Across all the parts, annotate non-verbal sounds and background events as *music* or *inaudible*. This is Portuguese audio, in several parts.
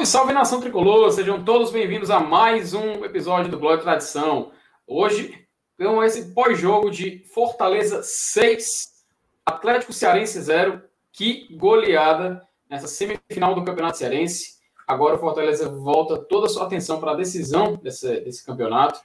Salve, salve nação tricolor! Sejam todos bem-vindos a mais um episódio do Blog Tradição. Hoje, com esse pós-jogo de Fortaleza 6, Atlético Cearense 0. Que goleada nessa semifinal do Campeonato Cearense. Agora o Fortaleza volta toda a sua atenção para a decisão desse, desse campeonato.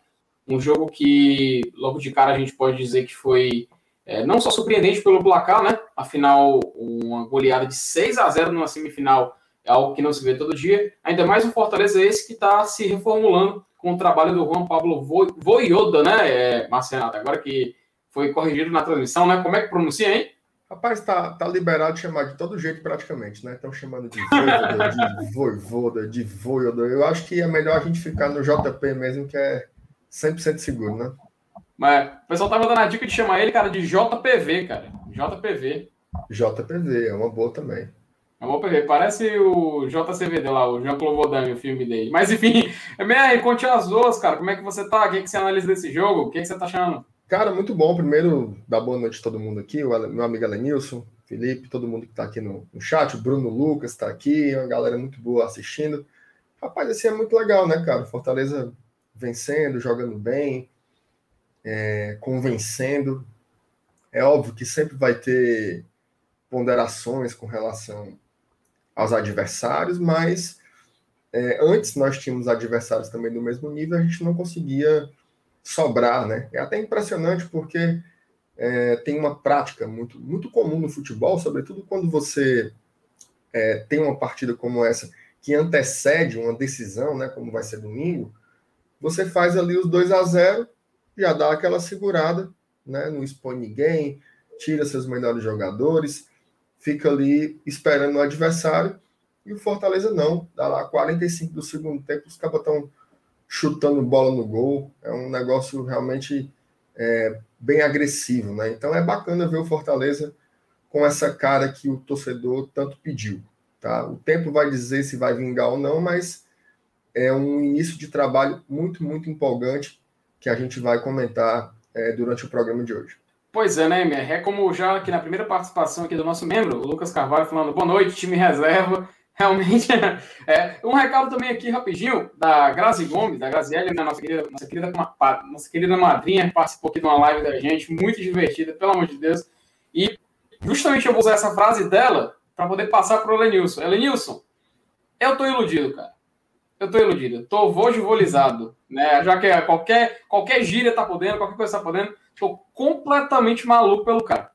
Um jogo que, logo de cara, a gente pode dizer que foi é, não só surpreendente pelo placar, né? Afinal, uma goleada de 6 a 0 numa semifinal é algo que não se vê todo dia. Ainda mais um Fortaleza esse que está se reformulando com o trabalho do Juan Pablo Voivoda, né, é, Marcenato? Agora que foi corrigido na transmissão, né? Como é que pronuncia, hein? Rapaz, tá, tá liberado de chamar de todo jeito praticamente, né? Estão chamando *laughs* de voivoda, de voivoda, de voivoda. Eu acho que é melhor a gente ficar no JP mesmo, que é 100% seguro, né? Mas o pessoal tava dando a dica de chamar ele, cara, de JPV, cara. JPV. JPV, é uma boa também. É uma PV. Parece o JCVD lá, o Jean-Claude Van o filme dele. Mas enfim, *laughs* MR, conte as duas, cara. Como é que você tá? O que, é que você analisa desse jogo? O que, é que você tá achando? Cara, muito bom. Primeiro, dar boa noite a todo mundo aqui, o meu amigo Alenilson, Felipe, todo mundo que está aqui no, no, chat, o Bruno Lucas está aqui, uma galera muito boa assistindo. Rapaz, assim é muito legal, né, cara? Fortaleza vencendo, jogando bem, é, convencendo. É óbvio que sempre vai ter ponderações com relação aos adversários, mas é, antes nós tínhamos adversários também do mesmo nível, a gente não conseguia sobrar, né? É até impressionante porque é, tem uma prática muito, muito comum no futebol, sobretudo quando você é, tem uma partida como essa que antecede uma decisão, né? Como vai ser domingo, você faz ali os 2 a 0 já dá aquela segurada, né? Não expõe ninguém, tira seus melhores jogadores, fica ali esperando o adversário. E o Fortaleza não, dá lá 45 do segundo tempo, os caras estão chutando bola no gol. É um negócio realmente é, bem agressivo, né? Então é bacana ver o Fortaleza com essa cara que o torcedor tanto pediu. Tá? O tempo vai dizer se vai vingar ou não, mas é um início de trabalho muito, muito empolgante que a gente vai comentar é, durante o programa de hoje. Pois é, né, Emer? É como já aqui na primeira participação aqui do nosso membro, o Lucas Carvalho, falando boa noite, time reserva. Realmente, é, um recado também aqui rapidinho da Grazi Gomes, da Graziele, né, nossa, querida, nossa, querida, nossa querida madrinha, participou aqui de uma live da gente, muito divertida, pelo amor de Deus. E justamente eu vou usar essa frase dela para poder passar para o Lenilson. Lenilson, eu tô iludido, cara. Eu tô iludido. Tô vojivolizado, né? Já que qualquer, qualquer gíria tá podendo, qualquer coisa tá podendo, tô completamente maluco pelo cara.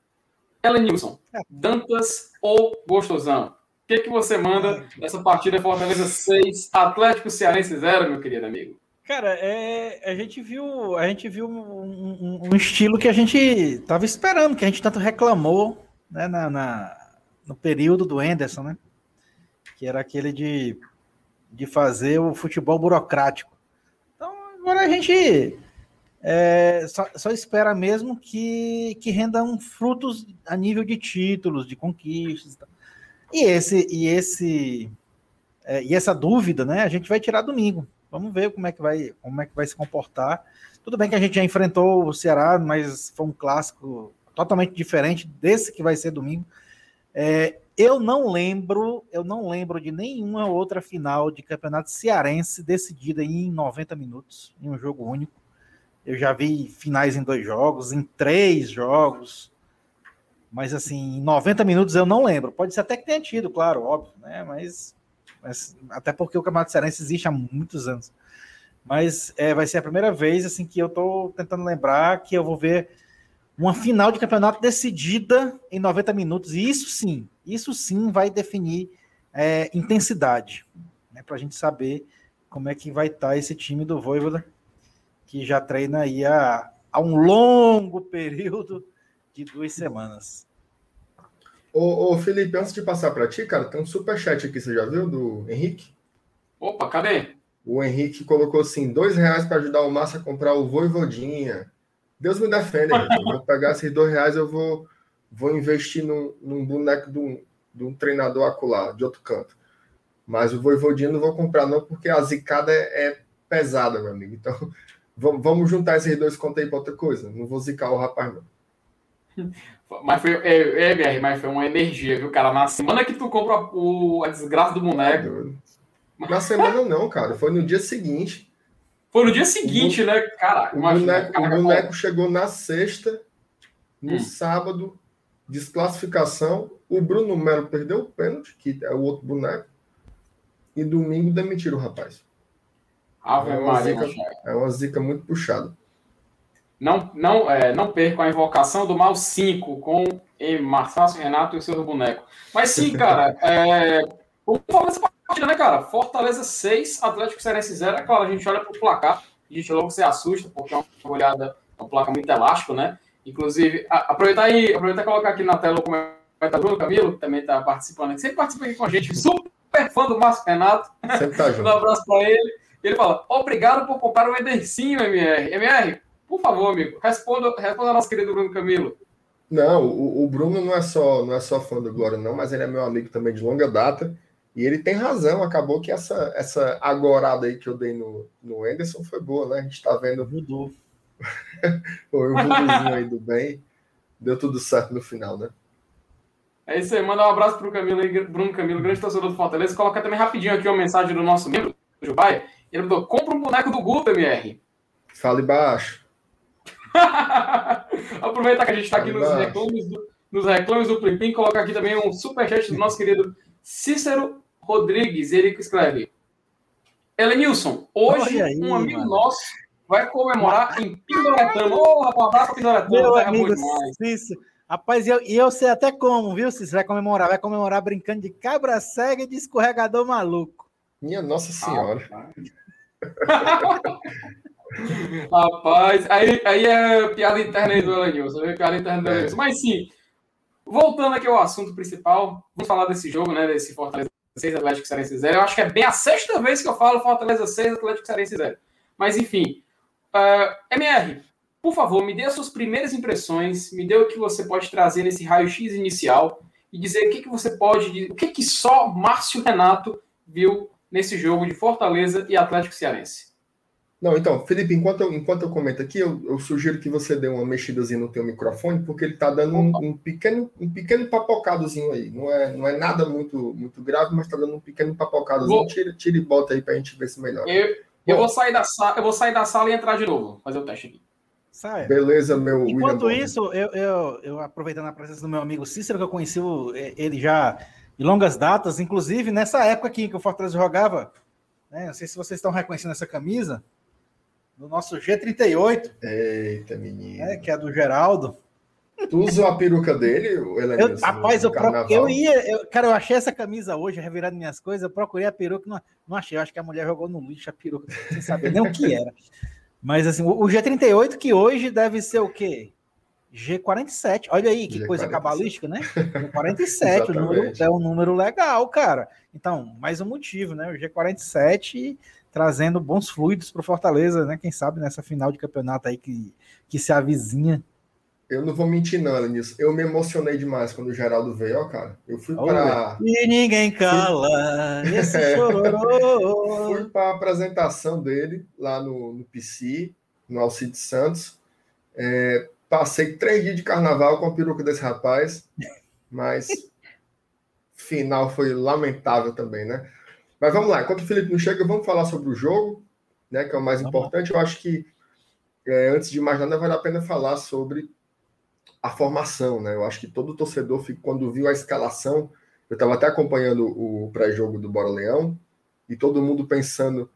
Elenilson, Dantas ou Gostosão? que, que você manda nessa partida Fortaleza 6, Atlético Cearense 0, meu querido amigo? Cara, é, a gente viu, a gente viu um, um, um, estilo que a gente estava esperando, que a gente tanto reclamou né, na, na, no período do Anderson, né? Que era aquele de, de fazer o futebol burocrático. Então, agora a gente é, só, só, espera mesmo que, que rendam frutos a nível de títulos, de conquistas. E esse e esse é, e essa dúvida, né? A gente vai tirar domingo. Vamos ver como é que vai como é que vai se comportar. Tudo bem que a gente já enfrentou o Ceará, mas foi um clássico totalmente diferente desse que vai ser domingo. É, eu não lembro, eu não lembro de nenhuma outra final de campeonato cearense decidida em 90 minutos, em um jogo único. Eu já vi finais em dois jogos, em três jogos. Mas assim, em 90 minutos eu não lembro. Pode ser até que tenha tido, claro, óbvio, né? Mas, mas até porque o Campeonato Cearense existe há muitos anos. Mas é, vai ser a primeira vez assim que eu estou tentando lembrar que eu vou ver uma final de campeonato decidida em 90 minutos. E isso sim, isso sim vai definir é, intensidade, né? Para a gente saber como é que vai estar tá esse time do Voivoda, que já treina aí há, há um longo período de duas semanas. Ô, ô Felipe, antes de passar para ti, cara, tem um superchat aqui, você já viu, do Henrique? Opa, cadê? O Henrique colocou assim, dois reais para ajudar o Márcio a comprar o Voivodinha. Deus me defenda, gente. Eu vou pegar esses dois reais, eu vou, vou investir num, num boneco de um, de um treinador acolá, de outro canto. Mas o Voivodinha não vou comprar não, porque a zicada é, é pesada, meu amigo. Então, vamos juntar esses dois contos aí para outra coisa. Não vou zicar o rapaz, não. *laughs* Mas foi, é, é, BR, mas foi uma energia, viu, cara? Na semana que tu compra o, a desgraça do boneco. Na semana não, cara. Foi no dia seguinte. Foi no dia seguinte, né? Cara, o boneco, o boneco chegou na sexta, no hum. sábado, desclassificação. O Bruno Melo perdeu o pênalti, que é o outro boneco. E domingo demitiram o rapaz. Ave é, uma zica, é uma zica muito puxada. Não, não, é, não percam a invocação do mal 5 com Marçácio Renato e o seu boneco. Mas sim, *laughs* cara, é, vamos falar dessa partida, né, cara? Fortaleza 6, Atlético Cearense 0. É claro, a gente olha para o placar, a gente logo se assusta, porque é uma olhada, é um placar muito elástico, né? Inclusive, a, aproveitar e aproveitar e colocar aqui na tela o comentário Bruno Camilo, que também está participando, que sempre participa aqui com a gente, super fã do Márcio Renato. Sempre tá *laughs* junto. um abraço para ele. Ele fala: obrigado por comprar o Edercinho, MR. MR, por favor, amigo, responda, responda ao nosso querido Bruno Camilo. Não, o, o, Bruno não é só não é só fã do Glória, não, mas ele é meu amigo também de longa data. E ele tem razão, acabou que essa, essa agorada aí que eu dei no, no Anderson foi boa, né? A gente tá vendo. Mudou. *laughs* o vuduzinho aí do bem. Deu tudo certo no final, né? É isso aí, manda um abraço pro Camilo aí, Bruno Camilo, grande torcedor do Fortaleza. Coloca também rapidinho aqui uma mensagem do nosso membro, do Jubai. Ele mandou: compra um boneco do Guto, MR. Fale baixo. *laughs* Aproveitar que a gente está aqui nos reclames, do, nos reclames do Plim coloca aqui também um superchat do nosso querido Cícero Rodrigues. Ele que escreve: Elenilson, hoje aí, um amigo mano. nosso vai comemorar em Pindoretama. Ô, oh, rapaz, abraço Pindoretama. Meu amigo Cícero. Rapaz, e eu, eu sei até como, viu, Cícero? Vai comemorar. Vai comemorar brincando de cabra cega e de escorregador maluco. Minha Nossa Senhora. *laughs* Rapaz, aí, aí é piada interna aí do Elenilson, é piada interna do é. Elenilson. Mas sim, voltando aqui ao assunto principal, vamos falar desse jogo, né, desse Fortaleza 6, Atlético Cearense 0. Eu acho que é bem a sexta vez que eu falo Fortaleza 6, Atlético Cearense 0. Mas enfim, uh, ah, MR, por favor, me dê as suas primeiras impressões, me dê o que você pode trazer nesse raio-x inicial e dizer o que, que você pode, o que, que só Márcio Renato viu nesse jogo de Fortaleza e Atlético Cearense. Não, então, Felipe, enquanto eu, enquanto eu comento aqui, eu, eu sugiro que você dê uma mexidazinha no teu microfone, porque ele está dando um, um, pequeno, um pequeno papocadozinho aí. Não é, não é nada muito, muito grave, mas está dando um pequeno papocadozinho. Vou... Tira, tira e bota aí para a gente ver se melhora. Eu, eu, vou sair da sala, eu vou sair da sala e entrar de novo, fazer o teste aqui. Saia. Beleza, meu Enquanto William isso, eu, eu, eu, aproveitando a presença do meu amigo Cícero, que eu conheci ele já de longas datas, inclusive nessa época aqui que o Fortaleza jogava, né, não sei se vocês estão reconhecendo essa camisa, no nosso G38. Eita, menino. É, que é do Geraldo. Tu usou a peruca dele, eu, Rapaz, eu, pro, eu ia. Eu, cara, eu achei essa camisa hoje, revirando minhas coisas. Eu procurei a peruca, não, não achei. Eu acho que a mulher jogou no lixo a peruca, sem saber nem o que era. Mas assim, o, o G38, que hoje deve ser o quê? G47. Olha aí, que G47. coisa cabalística, né? *laughs* G47, o número, é um número legal, cara. Então, mais um motivo, né? O G47 trazendo bons fluidos para o Fortaleza, né? Quem sabe nessa final de campeonato aí que, que se avizinha. Eu não vou mentir, não, nisso. Eu me emocionei demais quando o Geraldo veio, ó, cara. Eu fui para. E ninguém cala, fui... esse *laughs* chororô. fui para a apresentação dele lá no, no PC, no Alcide Santos. É, passei três dias de carnaval com a peruca desse rapaz, mas final foi lamentável também, né? Mas vamos lá, enquanto o Felipe não chega, vamos falar sobre o jogo, né? Que é o mais importante. Eu acho que é, antes de mais nada, vale a pena falar sobre a formação, né? Eu acho que todo torcedor, quando viu a escalação, eu estava até acompanhando o pré-jogo do Bora Leão, e todo mundo pensando: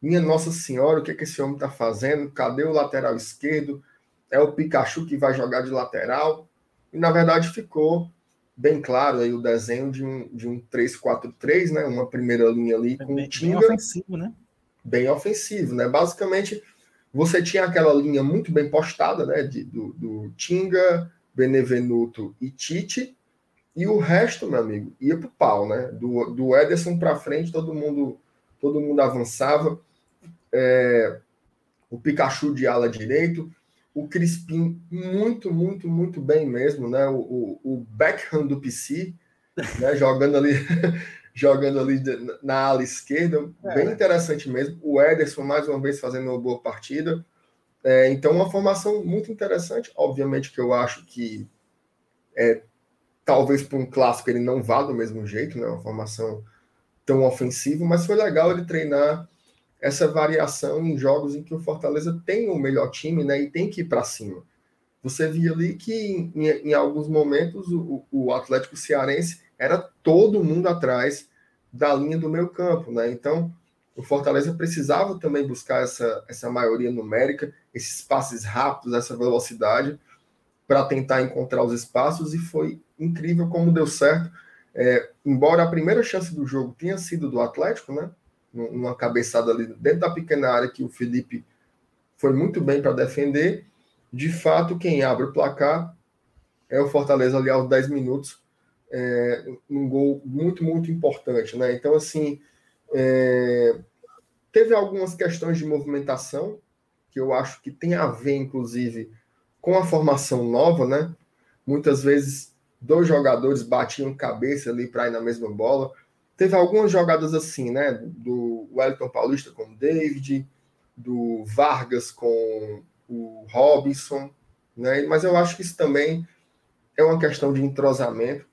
minha Nossa Senhora, o que, é que esse homem está fazendo? Cadê o lateral esquerdo? É o Pikachu que vai jogar de lateral? E na verdade ficou bem claro aí o desenho de um, de um 3-4-3, né? Uma primeira linha ali com bem, Tinga. Bem ofensivo, né? Bem ofensivo, né? Basicamente, você tinha aquela linha muito bem postada, né? De, do, do Tinga, Benevenuto e Tite, e o resto, meu amigo, ia pro pau, né? Do, do Ederson para frente, todo mundo, todo mundo avançava. É, o Pikachu de ala direito, o Crispim muito, muito, muito bem mesmo, né? O, o, o Beckham do PC, né? *laughs* jogando ali, *laughs* jogando ali na ala esquerda, é. bem interessante mesmo. O Ederson mais uma vez fazendo uma boa partida. É, então, uma formação muito interessante. Obviamente que eu acho que é, talvez para um clássico ele não vá do mesmo jeito, né? Uma formação tão ofensivo, mas foi legal ele treinar essa variação em jogos em que o Fortaleza tem o melhor time, né, e tem que ir para cima. Você via ali que em, em alguns momentos o, o, Atlético Cearense era todo mundo atrás da linha do meio campo, né? Então o Fortaleza precisava também buscar essa, essa maioria numérica, esses passes rápidos, essa velocidade para tentar encontrar os espaços e foi incrível como deu certo. É, embora a primeira chance do jogo tenha sido do Atlético, né? Uma cabeçada ali dentro da pequena área que o Felipe foi muito bem para defender. De fato, quem abre o placar é o Fortaleza ali aos 10 minutos, é, um gol muito, muito importante, né? Então, assim, é, teve algumas questões de movimentação que eu acho que tem a ver, inclusive, com a formação nova, né? Muitas vezes dois jogadores batiam cabeça ali para ir na mesma bola. Teve algumas jogadas assim, né? Do Wellington Paulista com o David, do Vargas com o Robinson, né? Mas eu acho que isso também é uma questão de entrosamento.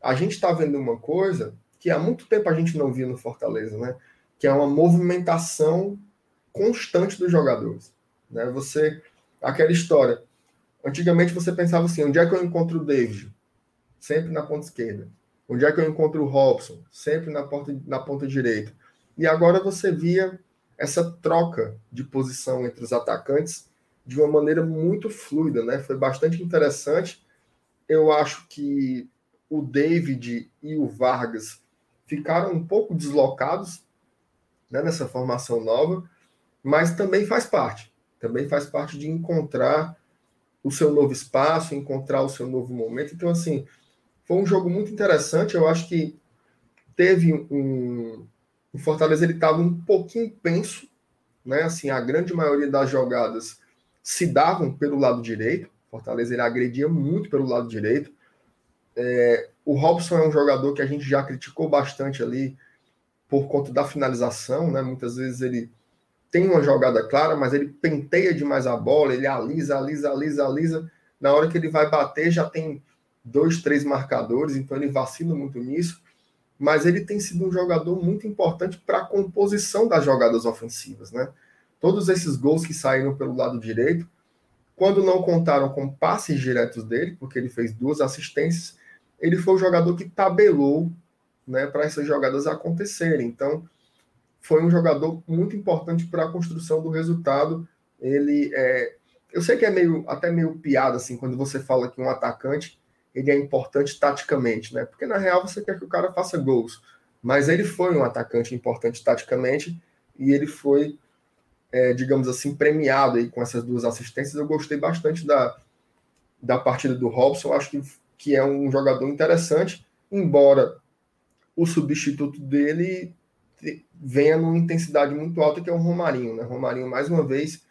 A gente está vendo uma coisa que há muito tempo a gente não via no Fortaleza, né? Que é uma movimentação constante dos jogadores, né? Você aquela história. Antigamente você pensava assim, onde é que eu encontro o David? sempre na ponta esquerda. Onde é que eu encontro o Robson? Sempre na, porta, na ponta direita. E agora você via essa troca de posição entre os atacantes de uma maneira muito fluida, né? Foi bastante interessante. Eu acho que o David e o Vargas ficaram um pouco deslocados né, nessa formação nova, mas também faz parte. Também faz parte de encontrar o seu novo espaço, encontrar o seu novo momento. Então, assim, foi um jogo muito interessante. Eu acho que teve um. O Fortaleza ele estava um pouquinho penso, né? Assim, a grande maioria das jogadas se davam pelo lado direito. O Fortaleza ele agredia muito pelo lado direito. É, o Robson é um jogador que a gente já criticou bastante ali por conta da finalização, né? Muitas vezes ele tem uma jogada clara, mas ele penteia demais a bola, ele alisa, alisa, alisa, alisa. Na hora que ele vai bater, já tem dois, três marcadores, então ele vacila muito nisso, mas ele tem sido um jogador muito importante para a composição das jogadas ofensivas, né? Todos esses gols que saíram pelo lado direito, quando não contaram com passes diretos dele, porque ele fez duas assistências, ele foi o jogador que tabelou né, para essas jogadas acontecerem. Então, foi um jogador muito importante para a construção do resultado. Ele é, eu sei que é meio até meio piada assim quando você fala que um atacante ele é importante taticamente, né? Porque na real você quer que o cara faça gols. Mas ele foi um atacante importante taticamente e ele foi, é, digamos assim, premiado aí com essas duas assistências. Eu gostei bastante da, da partida do Robson. Acho que, que é um jogador interessante, embora o substituto dele venha numa intensidade muito alta, que é o Romarinho, né? Romarinho, mais uma vez,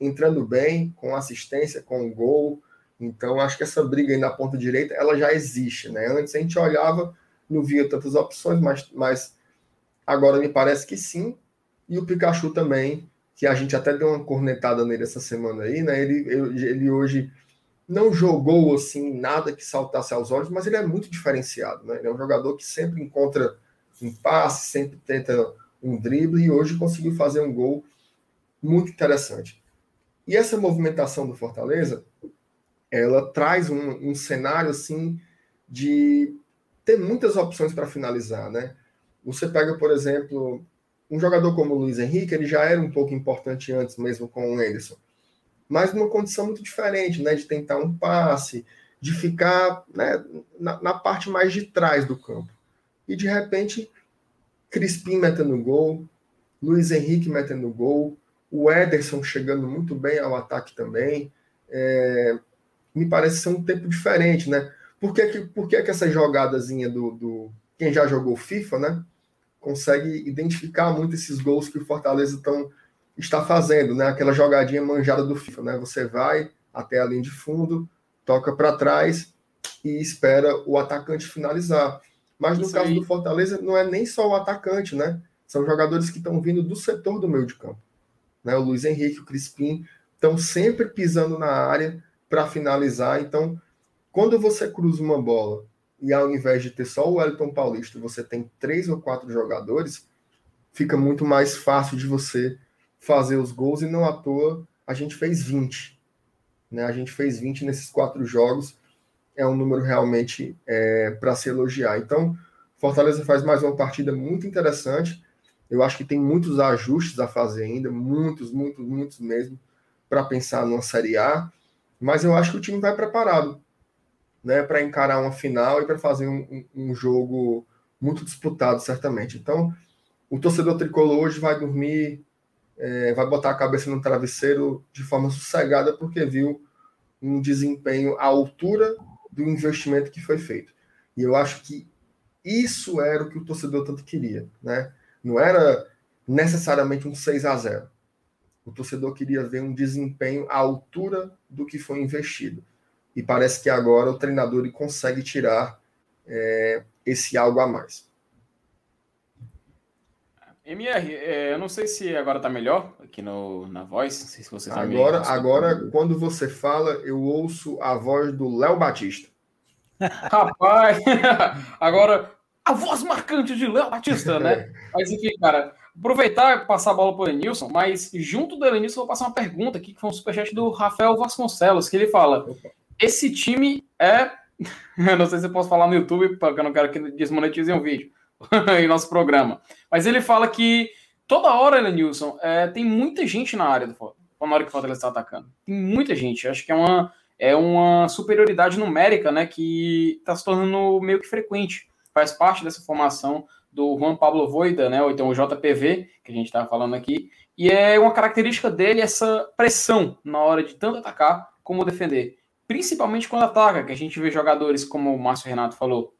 entrando bem, com assistência, com gol, então, acho que essa briga aí na ponta direita, ela já existe, né? Antes a gente olhava, não via tantas opções, mas, mas agora me parece que sim. E o Pikachu também, que a gente até deu uma cornetada nele essa semana aí, né? Ele, ele hoje não jogou assim nada que saltasse aos olhos, mas ele é muito diferenciado, né? Ele é um jogador que sempre encontra um passe, sempre tenta um drible e hoje conseguiu fazer um gol muito interessante. E essa movimentação do Fortaleza, ela traz um, um cenário assim de ter muitas opções para finalizar, né? Você pega, por exemplo, um jogador como o Luiz Henrique, ele já era um pouco importante antes mesmo com o Anderson, mas numa condição muito diferente, né? De tentar um passe, de ficar né, na, na parte mais de trás do campo. E de repente, Crispim metendo gol, Luiz Henrique metendo gol, o Ederson chegando muito bem ao ataque também. É, me parece ser um tempo diferente, né? Por que, que, por que, que essa jogadazinha do, do. Quem já jogou FIFA, né? Consegue identificar muito esses gols que o Fortaleza tão, está fazendo, né? Aquela jogadinha manjada do FIFA, né? Você vai até a linha de fundo, toca para trás e espera o atacante finalizar. Mas no Isso caso aí. do Fortaleza, não é nem só o atacante, né? São jogadores que estão vindo do setor do meio de campo. Né? O Luiz Henrique, o Crispim, estão sempre pisando na área, para finalizar. Então, quando você cruza uma bola e ao invés de ter só o Wellington Paulista, você tem três ou quatro jogadores, fica muito mais fácil de você fazer os gols e não à toa a gente fez 20. Né? A gente fez 20 nesses quatro jogos, é um número realmente é, para se elogiar. Então, Fortaleza faz mais uma partida muito interessante. Eu acho que tem muitos ajustes a fazer ainda, muitos, muitos, muitos mesmo, para pensar numa Série A. Mas eu acho que o time vai preparado né, para encarar uma final e para fazer um, um, jogo muito disputado, certamente. Então, o torcedor tricolor hoje vai dormir, é, vai botar a cabeça no travesseiro de forma sossegada, porque viu um desempenho à altura do investimento que foi feito. E eu acho que isso era o que o torcedor tanto queria, né? Não era necessariamente um 6 a 0. O torcedor queria ver um desempenho à altura do que foi investido. E parece que agora o treinador consegue tirar é, esse algo a mais. MR, é, eu não sei se agora tá melhor aqui no, na voz. Não sei se você tá agora, agora, quando você fala, eu ouço a voz do Léo Batista. *laughs* Rapaz, *laughs* agora a voz marcante de Léo Batista, né? *laughs* Mas enfim, cara, aproveitar e passar a bola para o Elenilson, mas junto do Elenilson eu vou passar uma pergunta aqui, que foi um superchat do Rafael Vasconcelos, que ele fala: esse time é. *laughs* eu não sei se eu posso falar no YouTube, porque eu não quero que desmonetizem o vídeo *laughs* em nosso programa. Mas ele fala que toda hora, Elenilson, é, tem muita gente na área do na hora que o Fortaleza está atacando. Tem muita gente. Acho que é uma, é uma superioridade numérica, né? Que está se tornando meio que frequente. Faz parte dessa formação do Juan Pablo Voida, né? Ou então o JPV, que a gente estava falando aqui. E é uma característica dele essa pressão na hora de tanto atacar como defender principalmente quando ataca, que a gente vê jogadores como o Márcio Renato falou,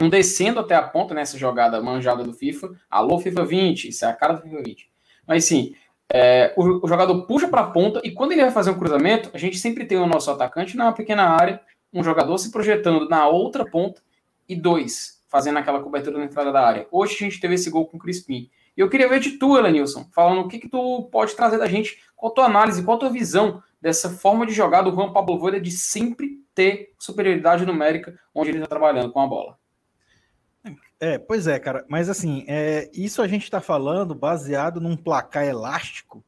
um descendo até a ponta nessa jogada manjada do FIFA. Alô, FIFA 20, isso é a cara do FIFA 20. Mas sim, é, o, o, jogador puxa para a ponta e quando ele vai fazer um cruzamento, a gente sempre tem o nosso atacante na pequena área, um jogador se projetando na outra ponta e dois fazendo aquela cobertura na entrada da área. Hoje a gente teve esse gol com o Crispim. E eu queria ver de tu, Elenilson, falando o que, que tu pode trazer da gente, qual a tua análise, qual a tua visão dessa forma de jogar do Juan Pablo Voida de sempre ter superioridade numérica onde ele está trabalhando com a bola. É, pois é, cara. Mas assim, é, isso a gente está falando baseado num placar elástico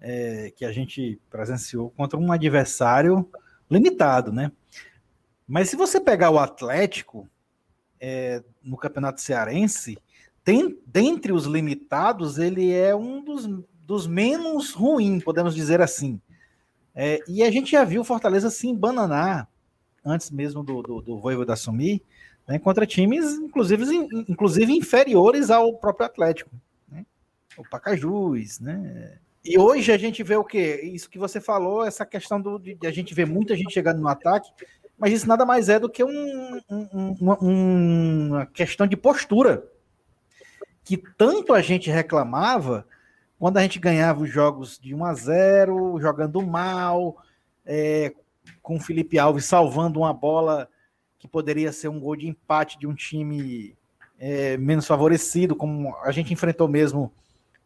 é, que a gente presenciou contra um adversário limitado, né? Mas se você pegar o Atlético é, no Campeonato Cearense, tem dentre os limitados, ele é um dos, dos menos ruins, podemos dizer assim. É, e a gente já viu Fortaleza se embananar antes mesmo do, do, do Voivoda assumir, né, contra times, inclusive, inclusive inferiores ao próprio Atlético. Né? O Pacajus, né? E hoje a gente vê o quê? Isso que você falou, essa questão do, de a gente ver muita gente chegando no ataque, mas isso nada mais é do que um, um, uma, uma questão de postura. Que tanto a gente reclamava quando a gente ganhava os jogos de 1 a 0 jogando mal, é, com o Felipe Alves salvando uma bola que poderia ser um gol de empate de um time é, menos favorecido, como a gente enfrentou mesmo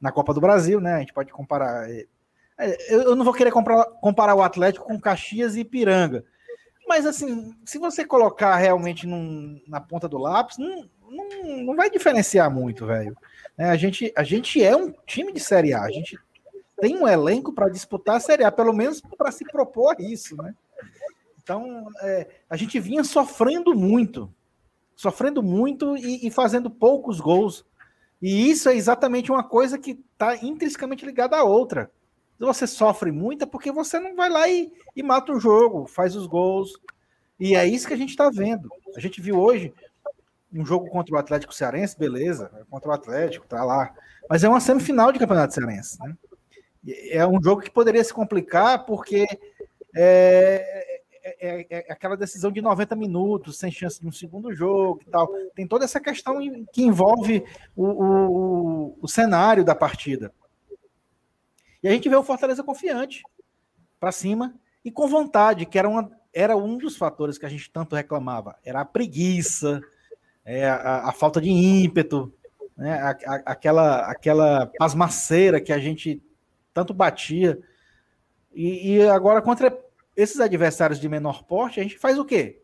na Copa do Brasil, né? A gente pode comparar. É, é eu não vou querer comparar, comparar o Atlético com Caxias e Ipiranga. Mas, assim, se você colocar realmente num, na ponta do lápis, não, não, não vai diferenciar muito, velho. É, a, gente, a gente é um time de Série A, a gente tem um elenco para disputar a Série A, pelo menos para se propor isso, né? Então, é, a gente vinha sofrendo muito, sofrendo muito e, e, fazendo poucos gols. E isso é exatamente uma coisa que está intrinsecamente ligada à outra. Você sofre muito é porque você não vai lá e, e mata o jogo, faz os gols. E é isso que a gente está vendo. A gente viu hoje um jogo contra o Atlético Cearense, beleza, contra o Atlético, tá lá. Mas é uma semifinal de Campeonato Cearense, né? É um jogo que poderia se complicar porque é, é, é, é, aquela decisão de 90 minutos, sem chance de um segundo jogo e tal. Tem toda essa questão que envolve o, o, o cenário da partida. E a gente vê o Fortaleza confiante para cima e com vontade, que era, uma, era um dos fatores que a gente tanto reclamava. Era a preguiça, é, a, a, falta de ímpeto, né? A, a, aquela, aquela pasmaceira que a gente tanto batia. E, e, agora, contra esses adversários de menor porte, a gente faz o quê?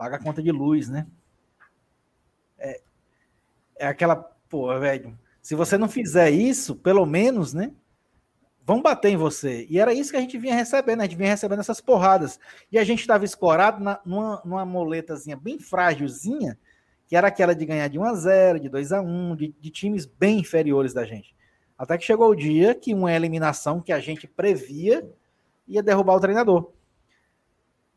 paga a conta de luz, né? É, é aquela, pô, velho, se você não fizer isso, pelo menos, né? Vão bater em você. E era isso que a gente vinha recebendo, a gente vinha recebendo essas porradas. E a gente estava escorado na, numa, numa moletazinha bem frágilzinha, que era aquela de ganhar de 1 a 0 de 2 a 1 de, de times bem inferiores da gente. Até que chegou o dia que uma eliminação que a gente previa ia derrubar o treinador.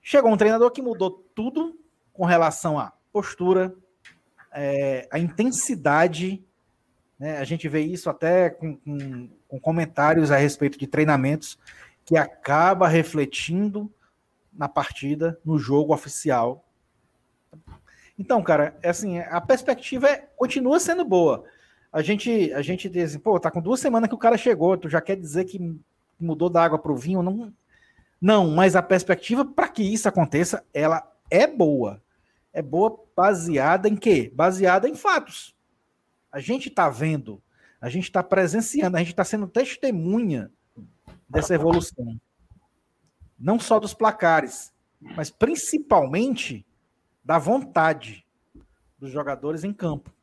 Chegou um treinador que mudou tudo com relação à postura, é, a intensidade. Né? A gente vê isso até com, com, com comentários a respeito de treinamentos que acaba refletindo na partida, no jogo oficial. Então, cara, é assim, a perspectiva é, continua sendo boa. A gente, a gente diz assim, pô, tá com duas semanas que o cara chegou, tu já quer dizer que mudou da água para o vinho? Não, não, mas a perspectiva para que isso aconteça, ela é boa. É boa baseada em quê? Baseada em fatos. A gente está vendo, a gente está presenciando, a gente está sendo testemunha dessa evolução. Não só dos placares, mas principalmente da vontade dos jogadores em campo.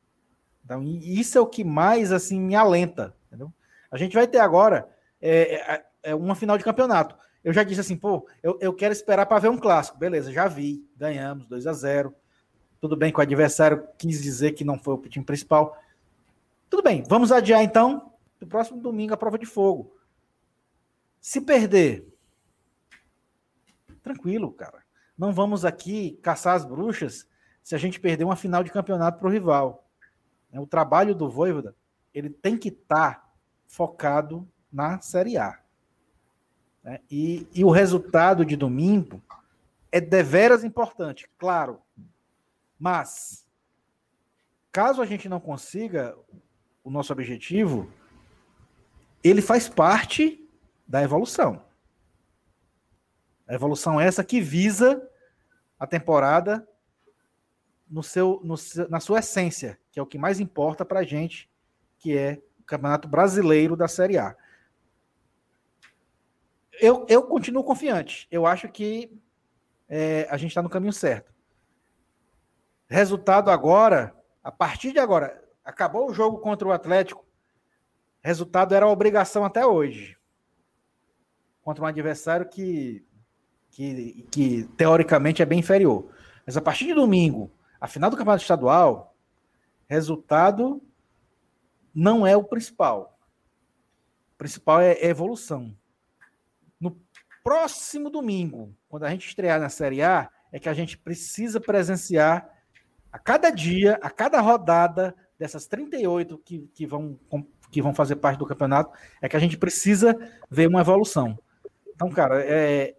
Então, isso é o que mais assim me alenta. Entendeu? A gente vai ter agora é, é, é uma final de campeonato. Eu já disse assim, pô, eu, eu quero esperar para ver um clássico. Beleza, já vi, ganhamos 2 a 0 Tudo bem que o adversário quis dizer que não foi o time principal. Tudo bem, vamos adiar então. No próximo domingo a prova de fogo. Se perder, tranquilo, cara. Não vamos aqui caçar as bruxas se a gente perder uma final de campeonato para o rival. O trabalho do Voivoda, ele tem que estar tá focado na Série A. Né? E, e o resultado de domingo é deveras importante, claro. Mas, caso a gente não consiga o nosso objetivo, ele faz parte da evolução. A evolução é essa que visa a temporada no seu, no, na sua essência, que é o que mais importa para a gente, que é o Campeonato Brasileiro da Série A eu, eu continuo confiante. Eu acho que é, a gente está no caminho certo. Resultado agora, a partir de agora, acabou o jogo contra o Atlético. Resultado era obrigação até hoje. Contra um adversário que, que, que teoricamente é bem inferior. Mas a partir de domingo, a final do Campeonato Estadual, resultado não é o principal. O principal é, é evolução próximo domingo, quando a gente estrear na Série A, é que a gente precisa presenciar a cada dia, a cada rodada dessas 38 que, que, vão, que vão fazer parte do campeonato, é que a gente precisa ver uma evolução. Então, cara, é,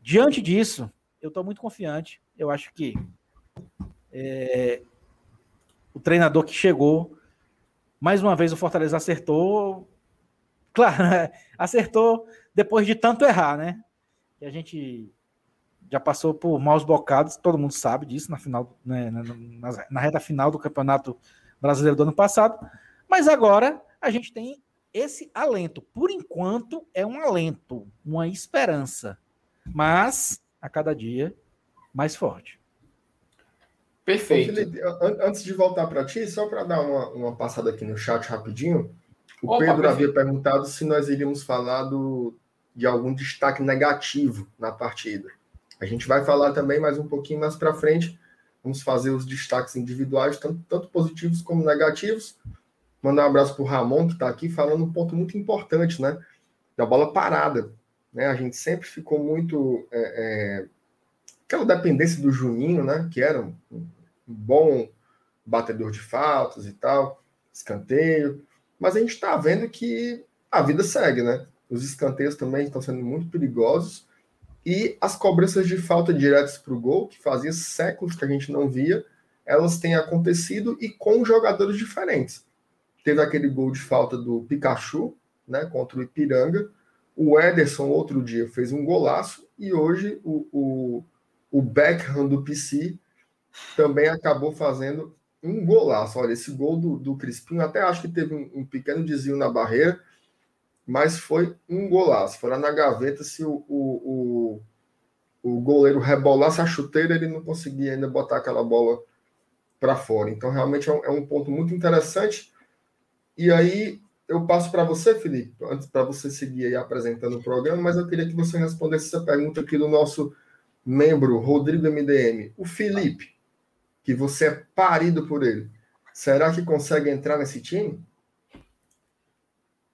diante disso, eu estou muito confiante. Eu acho que é, o treinador que chegou, mais uma vez o Fortaleza acertou. Claro, acertou depois de tanto errar, né? E a gente já passou por maus bocados, todo mundo sabe disso na final, né, na, na, na reta final do Campeonato Brasileiro do ano passado. Mas agora a gente tem esse alento. Por enquanto é um alento, uma esperança, mas a cada dia mais forte. Perfeito. Felipe, antes de voltar para ti, só para dar uma, uma passada aqui no chat rapidinho, o Opa, Pedro havia perguntado se nós iríamos falar do, de algum destaque negativo na partida. A gente vai falar também mais um pouquinho mais para frente. Vamos fazer os destaques individuais, tanto, tanto positivos como negativos. Mandar um abraço para o Ramon, que está aqui, falando um ponto muito importante, né? Da bola parada. Né? A gente sempre ficou muito. É, é, aquela dependência do Juninho, né? Que era um, um bom batedor de faltas e tal, escanteio. Mas a gente está vendo que a vida segue, né? Os escanteios também estão sendo muito perigosos. E as cobranças de falta diretas para o gol, que fazia séculos que a gente não via, elas têm acontecido e com jogadores diferentes. Teve aquele gol de falta do Pikachu, né, contra o Ipiranga. O Ederson, outro dia, fez um golaço. E hoje o, o, o Beckham do PC também acabou fazendo um golaço. Olha, esse gol do, do Crispim, até acho que teve um, um pequeno desvio na barreira, mas foi um golaço. Lá na gaveta se o, o, o, o goleiro rebolasse a chuteira, ele não conseguia ainda botar aquela bola para fora. Então, realmente é um, é um, ponto muito interessante. E aí, eu passo para você, Felipe, antes para você seguir aí apresentando o programa, mas eu queria que você respondesse essa pergunta aqui do nosso membro, Rodrigo MDM. O Felipe, que você é parido por ele, será que consegue entrar nesse time?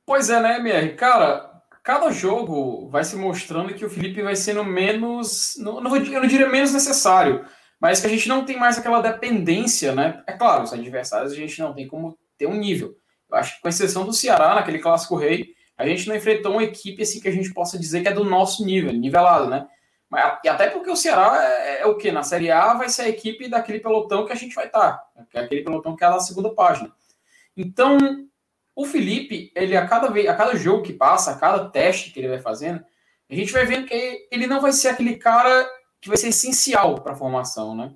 Pois é, né, MR? Cara, cada jogo vai se mostrando que o Felipe vai sendo menos. Não, eu não diria menos necessário, mas que a gente não tem mais aquela dependência, né? É claro, os adversários a gente não tem como ter um nível. Eu acho que, com exceção do Ceará, naquele clássico rei, a gente não enfrentou uma equipe assim que a gente possa dizer que é do nosso nível, nivelado, né? Mas, e até porque o Ceará é, é o que? Na Série A vai ser a equipe daquele pelotão que a gente vai estar. Tá, é aquele pelotão que é na segunda página. Então, o Felipe, ele a cada vez, a cada jogo que passa, a cada teste que ele vai fazendo, a gente vai vendo que ele não vai ser aquele cara que vai ser essencial para a formação, né?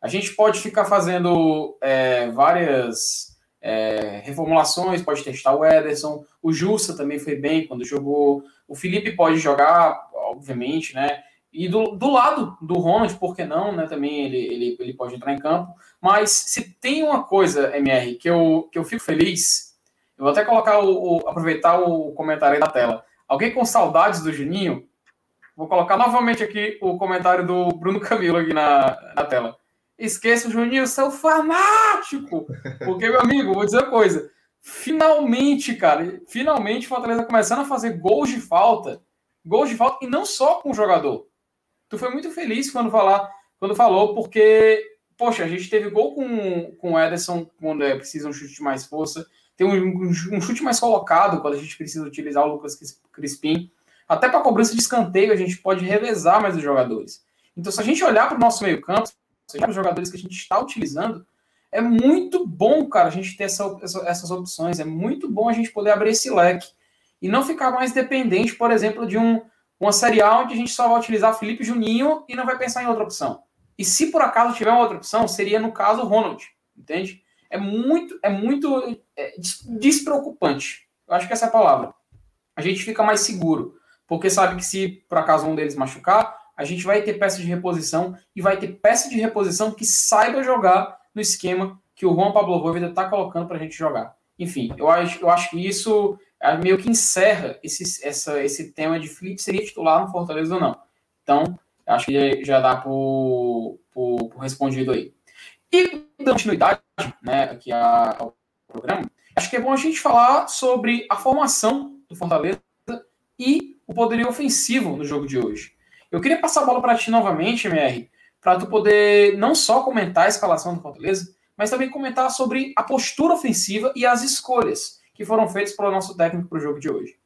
A gente pode ficar fazendo é, várias é, reformulações, pode testar o Ederson, o Justa também foi bem quando jogou, o Felipe pode jogar, obviamente, né? E do, do lado do Ronald, por que não, né? Também ele, ele, ele pode entrar em campo. Mas se tem uma coisa, MR, que eu, que eu fico feliz, eu vou até colocar o, o aproveitar o comentário aí da tela. Alguém com saudades do Juninho? Vou colocar novamente aqui o comentário do Bruno Camilo aqui na, na tela. Esqueça o Juninho, seu fanático! Porque, meu amigo, vou dizer uma coisa. Finalmente, cara, finalmente Fortaleza começando a fazer gols de falta. Gols de falta, e não só com o jogador tu foi muito feliz quando, falar, quando falou, porque, poxa, a gente teve gol com, com o Ederson quando é, um chute de mais força, tem um, um, chute mais colocado quando a gente precisa utilizar o Lucas Crispim. Até para cobrança de escanteio, a gente pode revezar mais os jogadores. Então, se a gente olhar para o nosso meio-campo, os jogadores que a gente está utilizando, é muito bom, cara, a gente ter essa, essa, essas opções. É muito bom a gente poder abrir esse leque e não ficar mais dependente, por exemplo, de um uma Série A onde a gente só vai utilizar Felipe Juninho e não vai pensar em outra opção. E se por acaso tiver uma outra opção, seria no caso o Ronald, entende? É muito, é muito é, despreocupante. Eu acho que essa é a palavra. A gente fica mais seguro, porque sabe que se por acaso um deles machucar, a gente vai ter peça de reposição e vai ter peça de reposição que saiba jogar no esquema que o Juan Pablo Voivoda está colocando para a gente jogar. Enfim, eu acho, eu acho que isso meio que encerra esse, essa, esse tema de Felipe seria titular no Fortaleza ou não. Então, acho que já dá por, por, por respondido aí. E continuidade né, aqui ao programa, acho que é bom a gente falar sobre a formação do Fortaleza e o poderio ofensivo no jogo de hoje. Eu queria passar a bola para ti novamente, MR, para tu poder não só comentar a escalação do Fortaleza, mas também comentar sobre a postura ofensiva e as escolhas que foram feitos pelo nosso técnico para o jogo de hoje.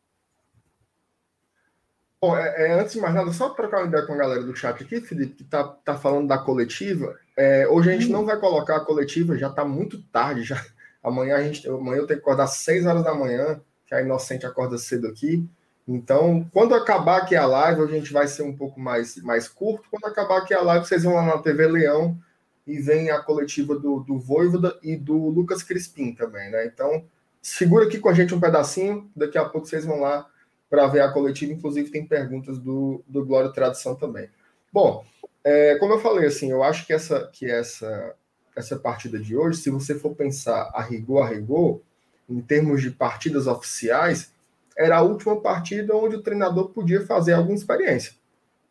Bom, é, é, antes de mais nada, só trocar uma ideia com a galera do chat aqui, Felipe, que tá, tá falando da coletiva. É, hoje a gente hum. não vai colocar a coletiva, já tá muito tarde, já. Amanhã a gente, amanhã eu tenho que acordar às 6 horas da manhã, que a Inocente acorda cedo aqui. Então, quando acabar aqui a live, a gente vai ser um pouco mais, mais curto. Quando acabar aqui a live, vocês vão lá na TV Leão e vem a coletiva do, do Voivoda e do Lucas Crispim também, né? Então, segura aqui com a gente um pedacinho, daqui a pouco vocês vão lá para ver a coletiva, inclusive tem perguntas do, do Glória Tradição também. Bom, é, como eu falei, assim, eu acho que essa, que essa, essa partida de hoje, se você for pensar a rigor, a rigor, em termos de partidas oficiais, era a última partida onde o treinador podia fazer alguma experiência.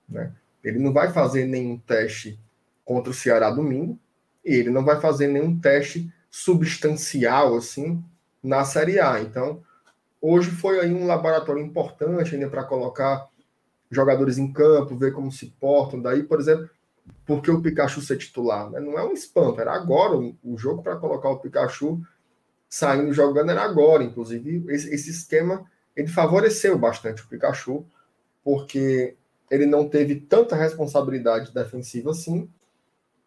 Né? Ele não vai fazer nenhum teste contra o Ceará domingo, e ele não vai fazer nenhum teste substancial, assim, na Série A. Então, hoje foi aí um laboratório importante ainda para colocar jogadores em campo, ver como se portam. Daí, por exemplo, porque o Pikachu ser titular? Né? Não é um espanto, era agora. O jogo para colocar o Pikachu saindo jogando era agora. Inclusive, esse, esse esquema ele favoreceu bastante o Pikachu, porque ele não teve tanta responsabilidade defensiva assim,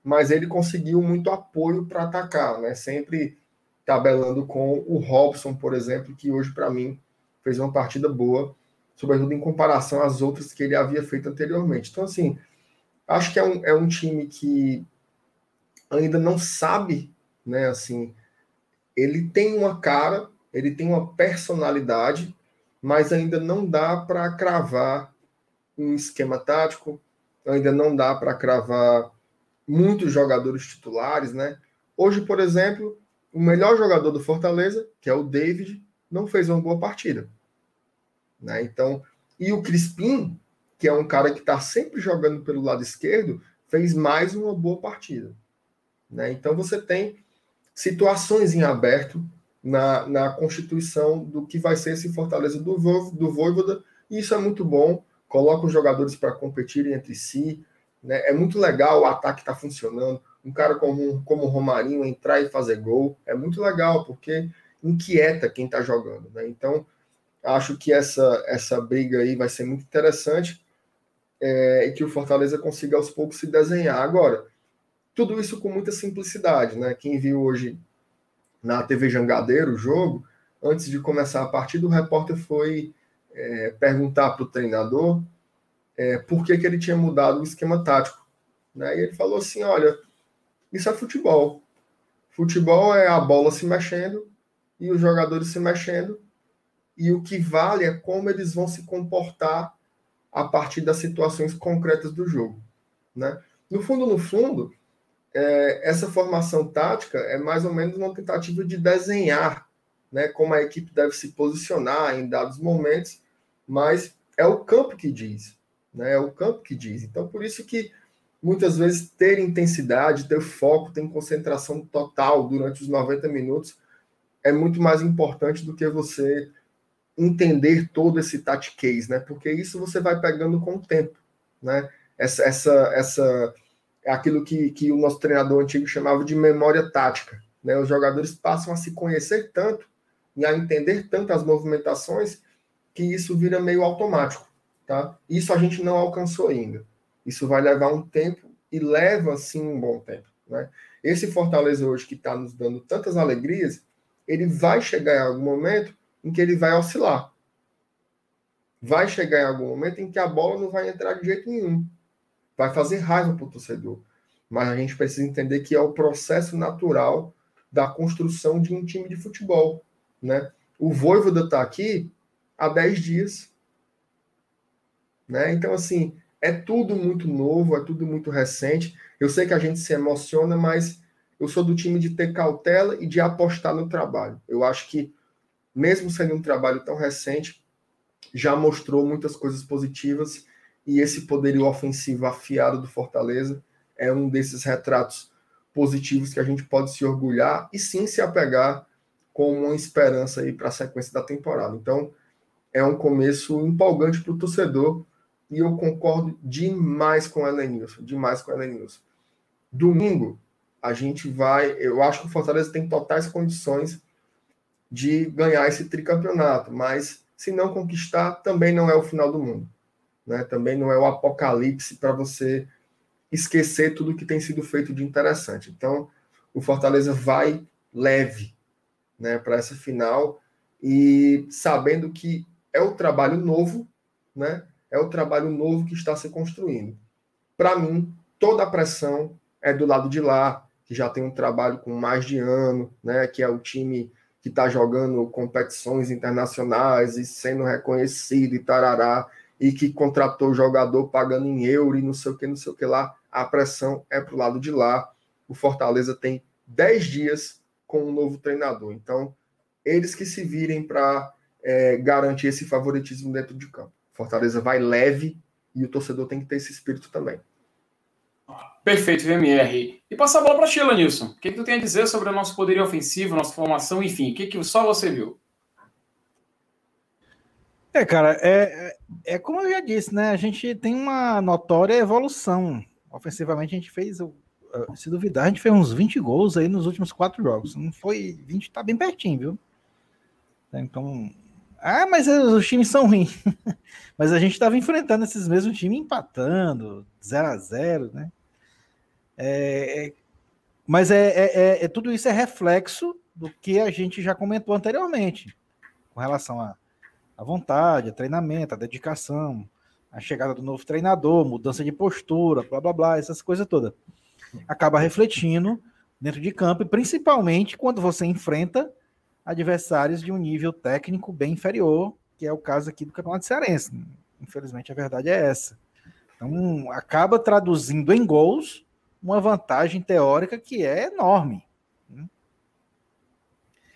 mas ele conseguiu muito apoio para atacar, né? Sempre tabelando com o Robson, por exemplo, que hoje, para mim, fez uma partida boa, sobretudo em comparação às outras que ele havia feito anteriormente. Então, assim, acho que é um, é um time que ainda não sabe, né, assim, ele tem uma cara, ele tem uma personalidade, mas ainda não dá para cravar um esquema tático, ainda não dá para cravar muitos jogadores titulares, né? Hoje, por exemplo, o melhor jogador do Fortaleza, que é o David, não fez uma boa partida. Né? Então, e o Crispim, que é um cara que está sempre jogando pelo lado esquerdo, fez mais uma boa partida. Né? Então você tem situações em aberto na, na constituição do que vai ser esse Fortaleza do, do Voivoda, e isso é muito bom, coloca os jogadores para competirem entre si, né? é muito legal, o ataque está funcionando, um cara como, como o Romarinho entrar e fazer gol, é muito legal, porque inquieta quem está jogando. Né? Então, acho que essa, essa briga aí vai ser muito interessante é, e que o Fortaleza consiga aos poucos se desenhar. Agora, tudo isso com muita simplicidade, né? Quem viu hoje na TV Jangadeiro o jogo, antes de começar a partida, o repórter foi é, perguntar para o treinador é, por que, que ele tinha mudado o esquema tático. Né? E ele falou assim: olha, isso é futebol. Futebol é a bola se mexendo e os jogadores se mexendo, e o que vale é como eles vão se comportar a partir das situações concretas do jogo. Né? No fundo, no fundo, é, essa formação tática é mais ou menos uma tentativa de desenhar né, como a equipe deve se posicionar em dados momentos, mas é o campo que diz. Né, é o campo que diz. Então, por isso que muitas vezes ter intensidade, ter foco, ter concentração total durante os 90 minutos é muito mais importante do que você entender todo esse tactiquez, né? Porque isso você vai pegando com o tempo, né? Essa, essa, essa é aquilo que, que o nosso treinador antigo chamava de memória tática, né? Os jogadores passam a se conhecer tanto e a entender tanto as movimentações que isso vira meio automático, tá? Isso a gente não alcançou ainda. Isso vai levar um tempo e leva sim um bom tempo, né? Esse Fortaleza hoje que está nos dando tantas alegrias, ele vai chegar em algum momento em que ele vai oscilar. Vai chegar em algum momento em que a bola não vai entrar de jeito nenhum. Vai fazer raiva para o torcedor. Mas a gente precisa entender que é o processo natural da construção de um time de futebol. Né? O Voivoda está aqui há 10 dias. Né? Então, assim, é tudo muito novo, é tudo muito recente. Eu sei que a gente se emociona, mas eu sou do time de ter cautela e de apostar no trabalho. Eu acho que mesmo sendo um trabalho tão recente, já mostrou muitas coisas positivas e esse poderio ofensivo afiado do Fortaleza é um desses retratos positivos que a gente pode se orgulhar e sim se apegar com uma esperança aí para a sequência da temporada. Então, é um começo empolgante para o torcedor e eu concordo demais com o Elenilson, demais com o Elenilson. Domingo, a gente vai, eu acho que o Fortaleza tem totais condições de ganhar esse tricampeonato, mas se não conquistar, também não é o final do mundo. Né? Também não é o apocalipse para você esquecer tudo que tem sido feito de interessante. Então, o Fortaleza vai leve né, para essa final e sabendo que é o trabalho novo, né? É o trabalho novo que está se construindo. Para mim, toda a pressão é do lado de lá, que já tem um trabalho com mais de ano, né? Que é o time que está jogando competições internacionais e sendo reconhecido e tarará, e que contratou o jogador pagando em euro e não sei o que, não sei o que lá, a pressão é para o lado de lá. O Fortaleza tem 10 dias com um novo treinador. Então, eles que se virem para é, garantir esse favoritismo dentro de campo. Fortaleza vai leve e o torcedor tem que ter esse espírito também. Perfeito, VMR. E passar a bola para Sheila, Nilson. O que, que tu tem a dizer sobre o nosso poderio ofensivo, nossa formação, enfim, o que, que só você viu? É, cara, é, é, é como eu já disse, né? A gente tem uma notória evolução. Ofensivamente, a gente fez, se duvidar, a gente fez uns 20 gols aí nos últimos quatro jogos. Não foi 20, tá bem pertinho, viu? Então, ah, mas os times são ruins. *laughs* mas a gente estava enfrentando esses mesmos times empatando, 0 a 0 né? É, é, mas é, é, é, é, tudo isso é reflexo do que a gente já comentou anteriormente, com relação à a, a, vontade, a treinamento, a dedicação, a chegada do novo treinador, mudança de postura, blá blá blá, essas coisas todas. Acaba refletindo dentro de campo, e principalmente quando você enfrenta adversários de um nível técnico bem inferior, que é o caso aqui do Campeonato Cearense. Infelizmente, a verdade é essa. Então, acaba traduzindo em gols uma vantagem teórica que é enorme. Né?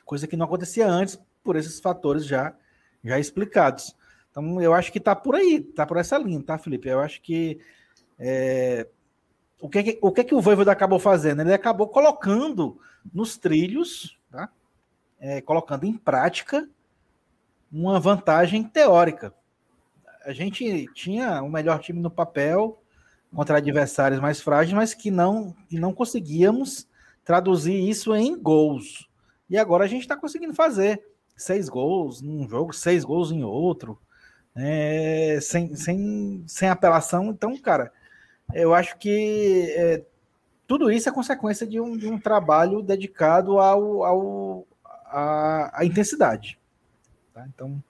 Coisa que não acontecia antes por esses fatores já, já explicados. Então, eu acho que está por aí, está por essa linha, tá, Felipe? Eu acho que é, o que, o que, que o acabou fazendo? Ele acabou colocando nos trilhos, tá? É, colocando em prática uma vantagem teórica. A gente tinha o melhor time no papel contra adversários mais frágeis, mas que não, que não conseguíamos traduzir isso em gols. E agora a gente está conseguindo fazer seis gols num jogo, seis gols em outro, é, sem, sem, sem apelação. Então, cara, eu acho que é, tudo isso é consequência de um, de um trabalho dedicado ao, ao, à, intensidade. Tá? Então,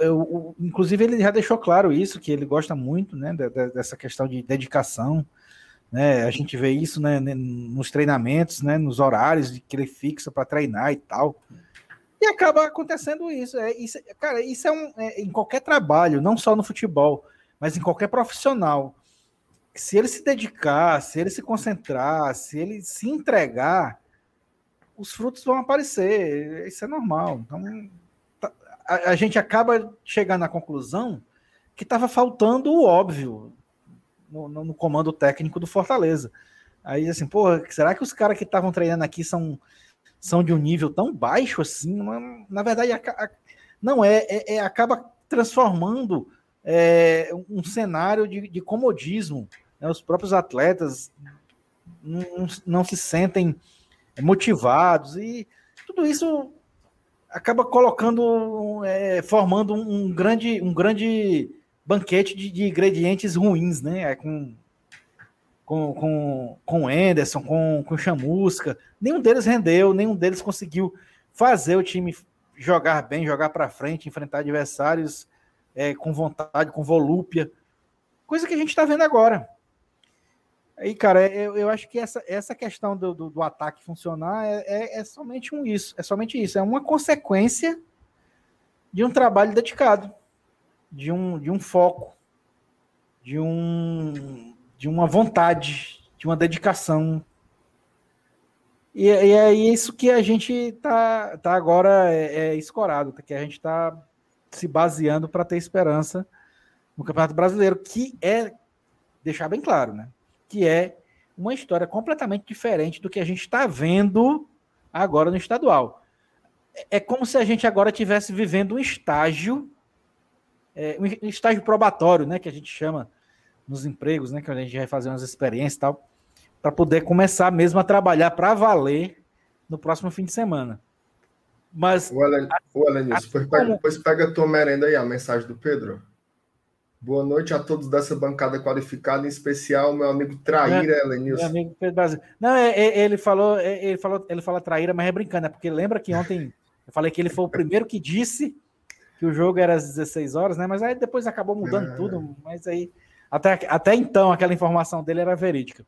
eu, inclusive, ele já deixou claro isso, que ele gosta muito né, dessa questão de dedicação. Né? A gente vê isso né, nos treinamentos, né, nos horários que ele fixa para treinar e tal. E acaba acontecendo isso. É, isso cara, isso é, um, é em qualquer trabalho, não só no futebol, mas em qualquer profissional se ele se dedicar, se ele se concentrar, se ele se entregar, os frutos vão aparecer. Isso é normal. Então, a, a gente acaba chegando à conclusão que estava faltando o óbvio no, no, no, comando técnico do Fortaleza. Aí, assim, pô, será que os caras que estavam treinando aqui são, são de um nível tão baixo assim? Na verdade, a, a, não é, é, é, acaba transformando é, um cenário de, de comodismo né, os próprios atletas não, não se sentem motivados e tudo isso acaba colocando, é, formando um grande, um grande banquete de, de ingredientes ruins, né? É com, com, com, com Anderson, com, com Chamusca. Nenhum deles rendeu, nenhum deles conseguiu fazer o time jogar bem, jogar para frente, enfrentar adversários é, com vontade, com volúpia. Coisa que a gente está vendo agora. Aí, cara, eu, eu acho que essa, essa questão do, do, do ataque funcionar é, é, é, somente um isso, é somente isso, é uma consequência de um trabalho dedicado, de um, de um foco, de um de uma vontade, de uma dedicação. E, e é isso que a gente tá, tá agora é, é escorado, que a gente está se baseando para ter esperança no Campeonato Brasileiro, que é deixar bem claro, né? Que é uma história completamente diferente do que a gente está vendo agora no estadual. É como se a gente agora estivesse vivendo um estágio, é, um estágio probatório, né, que a gente chama nos empregos, né, que a gente vai fazer umas experiências e tal, para poder começar mesmo a trabalhar para valer no próximo fim de semana. Mas. O Alan, o Alan depois, pega, depois pega a tua merenda aí, a mensagem do Pedro. Boa noite a todos dessa bancada qualificada, em especial meu amigo Traíra, Helenilson. Meu amigo Pedro Brasil. Não, é, é, ele falou, é, ele falou, ele fala Traíra, mas é brincando, é porque lembra que ontem eu falei que ele foi o primeiro que disse que o jogo era às 16 horas, né? Mas aí depois acabou mudando é. tudo, mas aí até, até então aquela informação dele era verídica.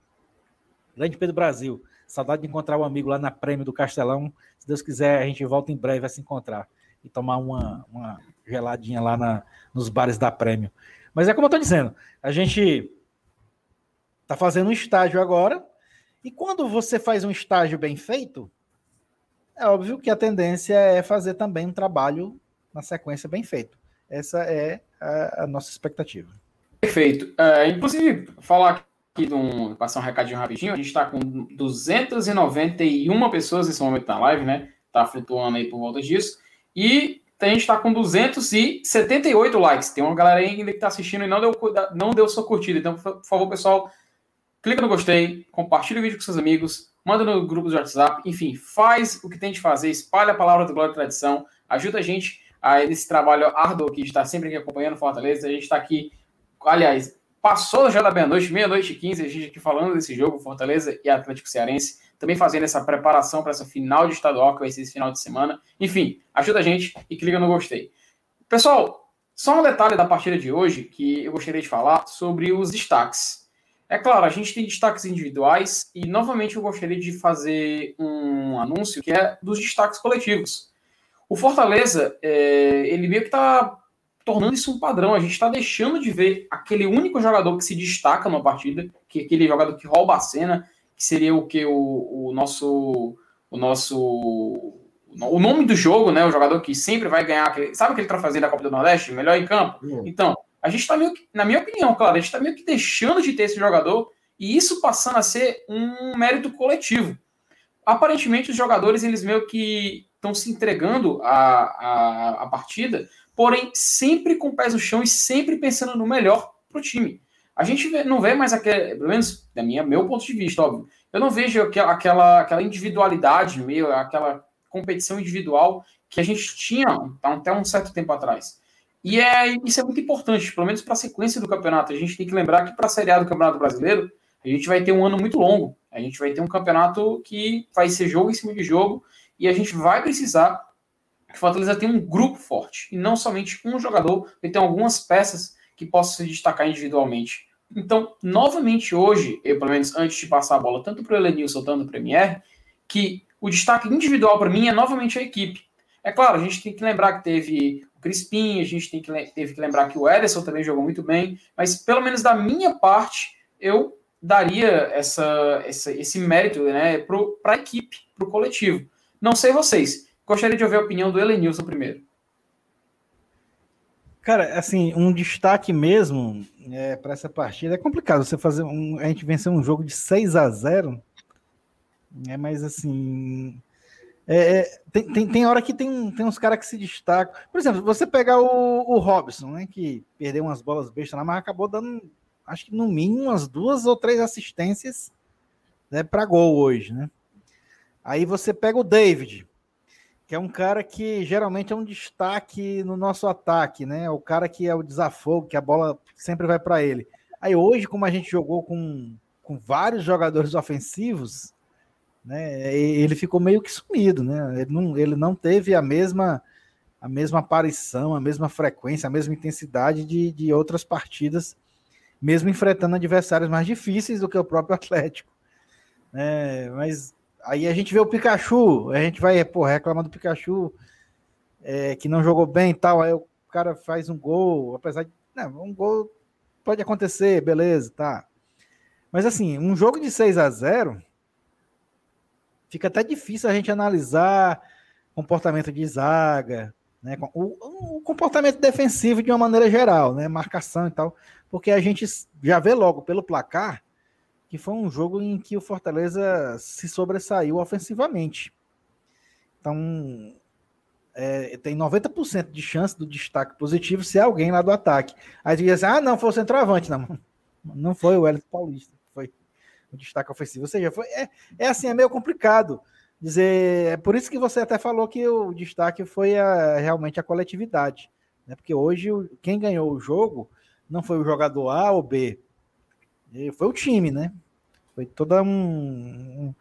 Grande Pedro Brasil. Saudade de encontrar o um amigo lá na Prêmio do Castelão. Se Deus quiser, a gente volta em breve a se encontrar e tomar uma, uma geladinha lá na, nos bares da Prêmio. Mas é como eu estou dizendo, a gente está fazendo um estágio agora, e quando você faz um estágio bem feito, é óbvio que a tendência é fazer também um trabalho na sequência bem feito. Essa é a, a nossa expectativa. Perfeito. É, inclusive, falar aqui de um. passar um recadinho rapidinho. A gente está com 291 pessoas nesse momento na live, né? Tá flutuando aí por volta disso. E a gente está com 278 likes. Tem uma galera ainda que está assistindo e não deu, não deu sua curtida. Então, por favor, pessoal, clica no gostei, compartilha o vídeo com seus amigos, manda no grupo do WhatsApp, enfim, faz o que tem de fazer, espalha a palavra do Glória e Tradição, ajuda a gente a esse trabalho árduo aqui de estar sempre aqui acompanhando Fortaleza. A gente está aqui, aliás, passou já da meia-noite, meia-noite e quinze, a gente aqui falando desse jogo, Fortaleza e Atlético Cearense também fazendo essa preparação para essa final de estadual que vai ser esse final de semana. Enfim, ajuda a gente e clica no gostei. Pessoal, só um detalhe da partida de hoje que eu gostaria de falar sobre os destaques. É claro, a gente tem destaques individuais e novamente eu gostaria de fazer um anúncio que é dos destaques coletivos. O Fortaleza, é, ele meio que está tornando isso um padrão. A gente está deixando de ver aquele único jogador que se destaca numa partida, que é aquele jogador que rouba a cena, que seria o que o, o nosso o nosso o nome do jogo, né? O jogador que sempre vai ganhar, aquele, sabe aquele troféuzinho da Copa do Nordeste, melhor em campo. Uhum. Então, a gente está meio que, na minha opinião, claro, a gente está meio que deixando de ter esse jogador e isso passando a ser um mérito coletivo. Aparentemente, os jogadores eles meio que estão se entregando à, à, à partida, porém sempre com o pés no chão e sempre pensando no melhor para o time. A gente não vê mais aquele, pelo menos da minha meu ponto de vista, óbvio. Eu não vejo aquela, aquela individualidade meio, aquela competição individual que a gente tinha até um certo tempo atrás. E é, isso é muito importante, pelo menos para a sequência do campeonato. A gente tem que lembrar que para a Série A do Campeonato Brasileiro, a gente vai ter um ano muito longo. A gente vai ter um campeonato que vai ser jogo em cima de jogo e a gente vai precisar que o Fortaleza tenha um grupo forte e não somente um jogador, e tem algumas peças que possam se destacar individualmente. Então, novamente hoje, eu pelo menos antes de passar a bola tanto para o Elenilson quanto para o Premier, que o destaque individual para mim é novamente a equipe. É claro, a gente tem que lembrar que teve o Crispim, a gente tem que, teve que lembrar que o Ederson também jogou muito bem, mas pelo menos da minha parte, eu daria essa, essa esse mérito né, para a equipe, para o coletivo. Não sei vocês. Gostaria de ouvir a opinião do Elenilson primeiro. Cara, assim, um destaque mesmo é, para essa partida é complicado. Você fazer um, a gente vencer um jogo de 6 a 0 é, mas assim. É, é, tem, tem, tem hora que tem, tem uns caras que se destacam. Por exemplo, você pegar o, o Robson, né? Que perdeu umas bolas bestas lá, mas acabou dando, acho que no mínimo, umas duas ou três assistências né, para gol hoje, né? Aí você pega o David, que é um cara que geralmente é um destaque no nosso ataque, né? O cara que é o desafogo, que a bola sempre vai para ele. Aí hoje, como a gente jogou com, com vários jogadores ofensivos, né? Ele ficou meio que sumido, né? Ele não, ele não teve a mesma a mesma aparição, a mesma frequência, a mesma intensidade de, de outras partidas, mesmo enfrentando adversários mais difíceis do que o próprio Atlético. É, mas Aí a gente vê o Pikachu, a gente vai, pô, reclamar do Pikachu é, que não jogou bem e tal. Aí o cara faz um gol, apesar de. Não, um gol pode acontecer, beleza, tá. Mas assim, um jogo de 6 a 0 fica até difícil a gente analisar comportamento de zaga, né? O, o, comportamento defensivo de uma maneira geral, né? Marcação e tal, porque a gente já vê logo pelo placar que foi um jogo em que o Fortaleza se sobressaiu ofensivamente. Então, é, tem 90% de chance do destaque positivo ser alguém lá do ataque. Aí diz assim, ah, não, foi o centroavante. Não, *laughs* não foi o Hélio Paulista, foi o destaque ofensivo. Ou seja, foi, é, é assim, é meio complicado dizer. É por isso que você até falou que o destaque foi a, realmente a coletividade. Né? Porque hoje quem ganhou o jogo não foi o jogador A ou B, foi o time, né? Foi todo um,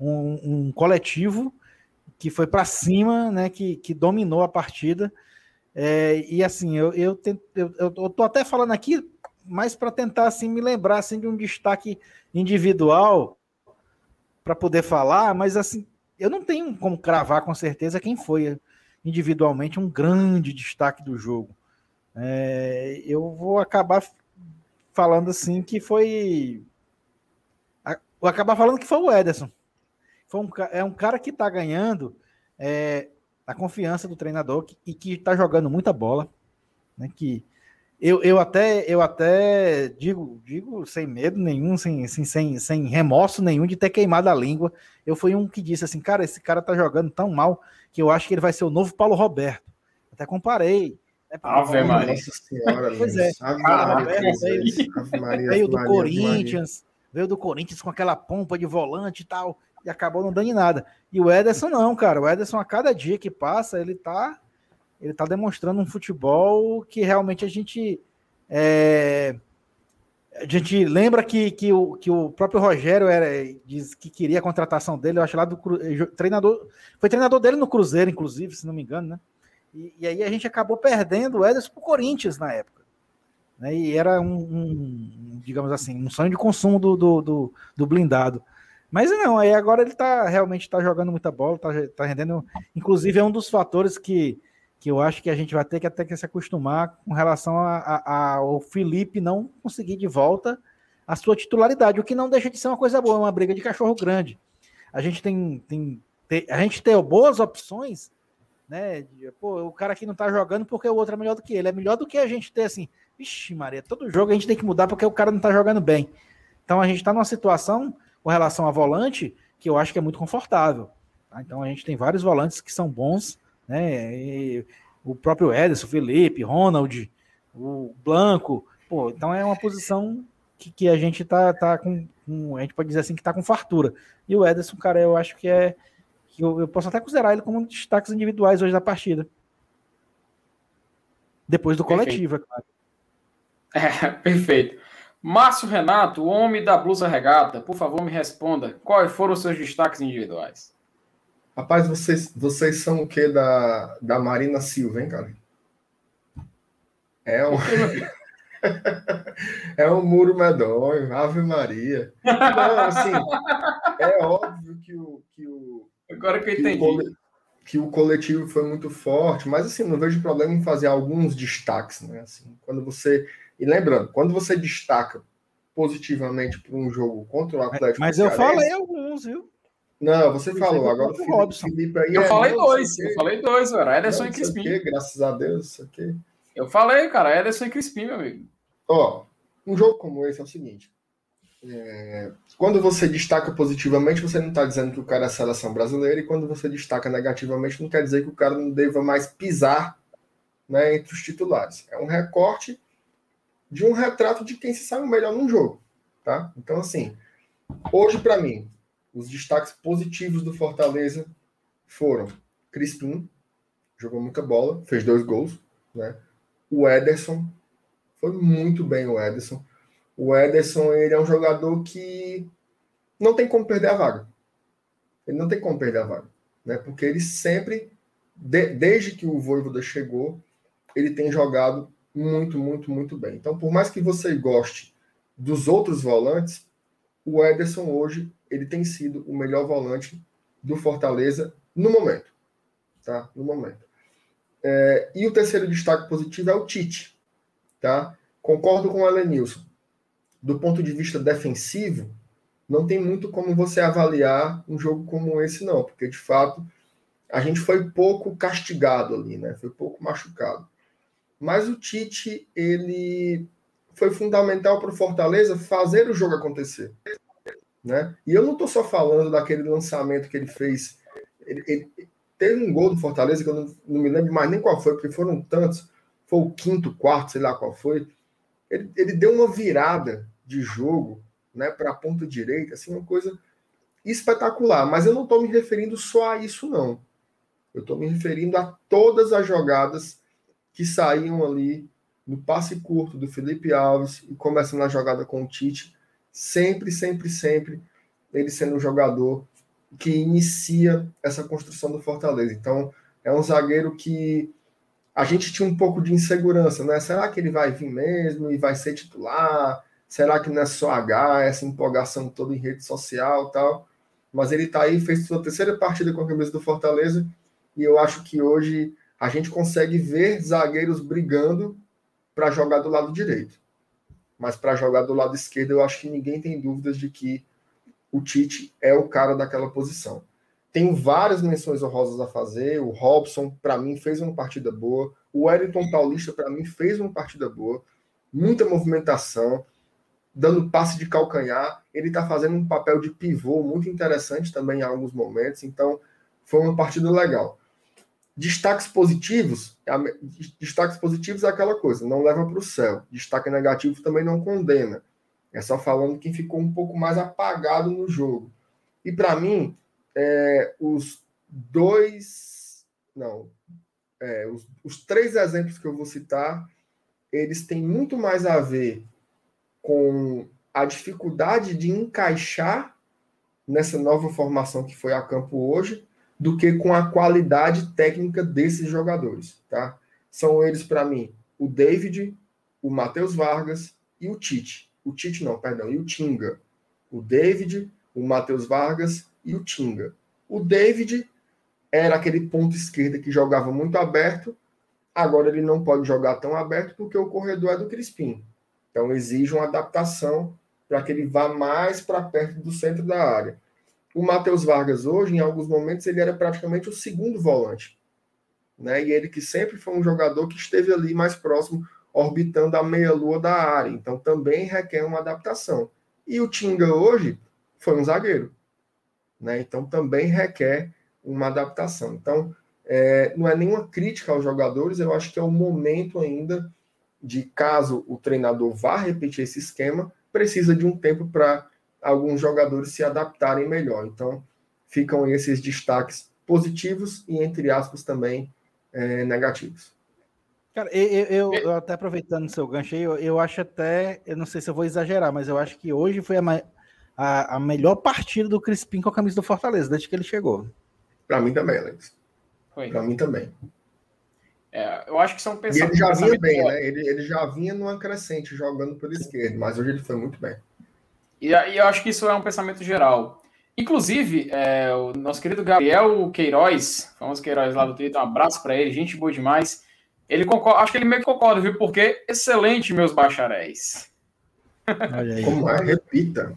um, um coletivo que foi para cima, né? Que, que dominou a partida. É, e assim, eu, eu, tento, eu, eu tô até falando aqui, mas para tentar assim, me lembrar assim, de um destaque individual para poder falar, mas assim, eu não tenho como cravar com certeza quem foi individualmente um grande destaque do jogo. É, eu vou acabar falando assim que foi. Vou acabar falando que foi o Ederson. Foi um, é um cara que está ganhando é, a confiança do treinador que, e que está jogando muita bola. Né, que eu, eu, até, eu até digo, digo sem medo nenhum, sem, sem, sem, remorso nenhum de ter queimado a língua. Eu fui um que disse assim, cara, esse cara tá jogando tão mal que eu acho que ele vai ser o novo Paulo Roberto. Até comparei. É Ave Maria. Senhora, pois é. Ave Maria, veio, veio do Maria, Corinthians, veio do Corinthians com aquela pompa de volante e tal, e acabou não dando em nada. E o Ederson não, cara. O Ederson, a cada dia que passa, ele tá, ele tá demonstrando um futebol que realmente a gente. É, a gente lembra que, que, o, que o próprio Rogério era, diz que queria a contratação dele, eu acho lá do treinador. Foi treinador dele no Cruzeiro, inclusive, se não me engano, né? E, e aí a gente acabou perdendo o Ederson para o Corinthians na época. Né? E era um, um, digamos assim, um sonho de consumo do, do, do, do blindado. Mas não, aí agora ele tá realmente está jogando muita bola, está tá rendendo. Inclusive, é um dos fatores que, que eu acho que a gente vai ter que até que se acostumar com relação ao Felipe não conseguir de volta a sua titularidade, o que não deixa de ser uma coisa boa, uma briga de cachorro grande. A gente tem, tem, a gente tem boas opções, né? Pô, o cara aqui não tá jogando porque o outro é melhor do que ele. É melhor do que a gente ter assim, vixe, Maria, todo jogo a gente tem que mudar porque o cara não tá jogando bem. Então a gente está numa situação com relação a volante que eu acho que é muito confortável. Tá? Então a gente tem vários volantes que são bons né? E o próprio Ederson, Felipe, Ronald, o Blanco, pô, então é uma posição que, que a gente tá, tá com, com, a gente pode dizer assim que tá com fartura. E o Ederson, cara, eu acho que é que eu, eu posso até considerar ele como um destaques individuais hoje da partida. Depois do coletivo, é claro. *laughs* É, perfeito. Márcio Renato, o homem da blusa regata, por favor, me responda. Quais foram os seus destaques individuais? Rapaz, vocês, vocês são o que da, da Marina Silva, hein, cara? É um. *laughs* é um muro medonho, Ave Maria. Não, assim, é óbvio que o. Que o Agora que eu entendi. Que o, que o coletivo foi muito forte, mas assim, não vejo problema em fazer alguns destaques, né? Assim, quando você. E lembrando, quando você destaca positivamente para um jogo contra o Atlético. Mas eu falei alguns, viu? Não, você falou. Agora o Felipe, Robson. Felipe aí Eu é, falei dois. Eu falei dois, cara. Ederson não, e Crispim. Quê, graças a Deus, isso aqui. Eu falei, cara. Ederson e Crispim, meu amigo. Ó, um jogo como esse é o seguinte. É, quando você destaca positivamente, você não está dizendo que o cara é seleção brasileira, e quando você destaca negativamente, não quer dizer que o cara não deva mais pisar né, entre os titulares. É um recorte de um retrato de quem se sabe melhor num jogo. Tá? Então, assim, hoje, para mim, os destaques positivos do Fortaleza foram Crispim, jogou muita bola, fez dois gols, né? O Ederson, foi muito bem o Ederson. O Ederson, ele é um jogador que não tem como perder a vaga. Ele não tem como perder a vaga, né? Porque ele sempre, de, desde que o Voivoda chegou, ele tem jogado muito, muito, muito bem. Então, por mais que você goste dos outros volantes, o Ederson hoje ele tem sido o melhor volante do Fortaleza no momento. Tá? No momento. É, e o terceiro destaque positivo é o Tite. Tá? Concordo com o Elenilson. Do ponto de vista defensivo, não tem muito como você avaliar um jogo como esse, não, porque de fato a gente foi pouco castigado ali, né? Foi pouco machucado. Mas o Tite, ele foi fundamental para o Fortaleza fazer o jogo acontecer. Né? E eu não estou só falando daquele lançamento que ele fez. Ele, ele, teve um gol do Fortaleza que eu não, não, me lembro mais nem qual foi, porque foram tantos. Foi o quinto, quarto, sei lá qual foi. Ele, ele deu uma virada de jogo né, para a ponta direita, assim, uma coisa espetacular. Mas eu não estou me referindo só a isso, não. Eu estou me referindo a todas as jogadas que saíam ali no passe curto do Felipe Alves e começando a jogada com o Tite sempre, sempre, sempre ele sendo um jogador que inicia essa construção do Fortaleza. Então, é um zagueiro que a gente tinha um pouco de insegurança, né? Será que ele vai vir mesmo e vai ser titular? Será que não é só H, essa empolgação toda em rede social tal? Mas ele tá aí, fez sua terceira partida com a camisa do Fortaleza e eu acho que hoje a gente consegue ver zagueiros brigando para jogar do lado direito mas para jogar do lado esquerdo, eu acho que ninguém tem dúvidas de que o Tite é o cara daquela posição. Tenho várias menções honrosas a fazer. O Robson, para mim, fez uma partida boa. O Wellington Paulista, para mim, fez uma partida boa. Muita movimentação, dando passe de calcanhar. Ele está fazendo um papel de pivô muito interessante também em alguns momentos. Então, foi uma partida legal. Destaques positivos, destaques positivos é aquela coisa, não leva para o céu. Destaque negativo também não condena. É só falando quem ficou um pouco mais apagado no jogo. E para mim, é, os dois. Não. É, os, os três exemplos que eu vou citar, eles têm muito mais a ver com a dificuldade de encaixar nessa nova formação que foi a campo hoje do que com a qualidade técnica desses jogadores, tá? São eles para mim o David, o Matheus Vargas e o Tite. O Tite não, perdão, e o Tinga. O David, o Matheus Vargas e o Tinga. O David era aquele ponto esquerda que jogava muito aberto, Agora ele não pode jogar tão aberto porque o corredor é do Crispim. Então exige uma adaptação para que ele vá mais para perto do centro da área. O Matheus Vargas hoje, em alguns momentos, ele era praticamente o segundo volante. Né? E ele que sempre foi um jogador que esteve ali mais próximo, orbitando a meia-lua da área. Então também requer uma adaptação. E o Tinga hoje foi um zagueiro. Né? Então também requer uma adaptação. Então, é, não é nenhuma crítica aos jogadores, eu acho que é o momento ainda de, caso o treinador vá repetir esse esquema, precisa de um tempo para alguns jogadores se adaptarem melhor. Então, ficam esses destaques positivos e, entre aspas, também é, negativos. Cara, eu, eu, eu, até aproveitando o seu gancho aí, eu, eu, acho até, eu não sei se eu vou exagerar, mas eu acho que hoje foi a, a, a melhor partida do Crispim com a camisa do Fortaleza, desde que ele chegou. Para mim também, Alex. Para mim também. É, eu acho que são pensamentos. E ele já vinha bem, né? Ele, ele já vinha numa crescente jogando pelo esquerdo, mas hoje ele foi muito bem. E, e eu acho que isso é um pensamento geral. Inclusive, é, o nosso querido Gabriel Queiroz, famoso Queiroz lá do Twitter, um abraço para ele, gente boa demais. Ele concorda, acho que ele meio que concorda, viu? Porque excelente, meus bacharéis. Como é? Repita.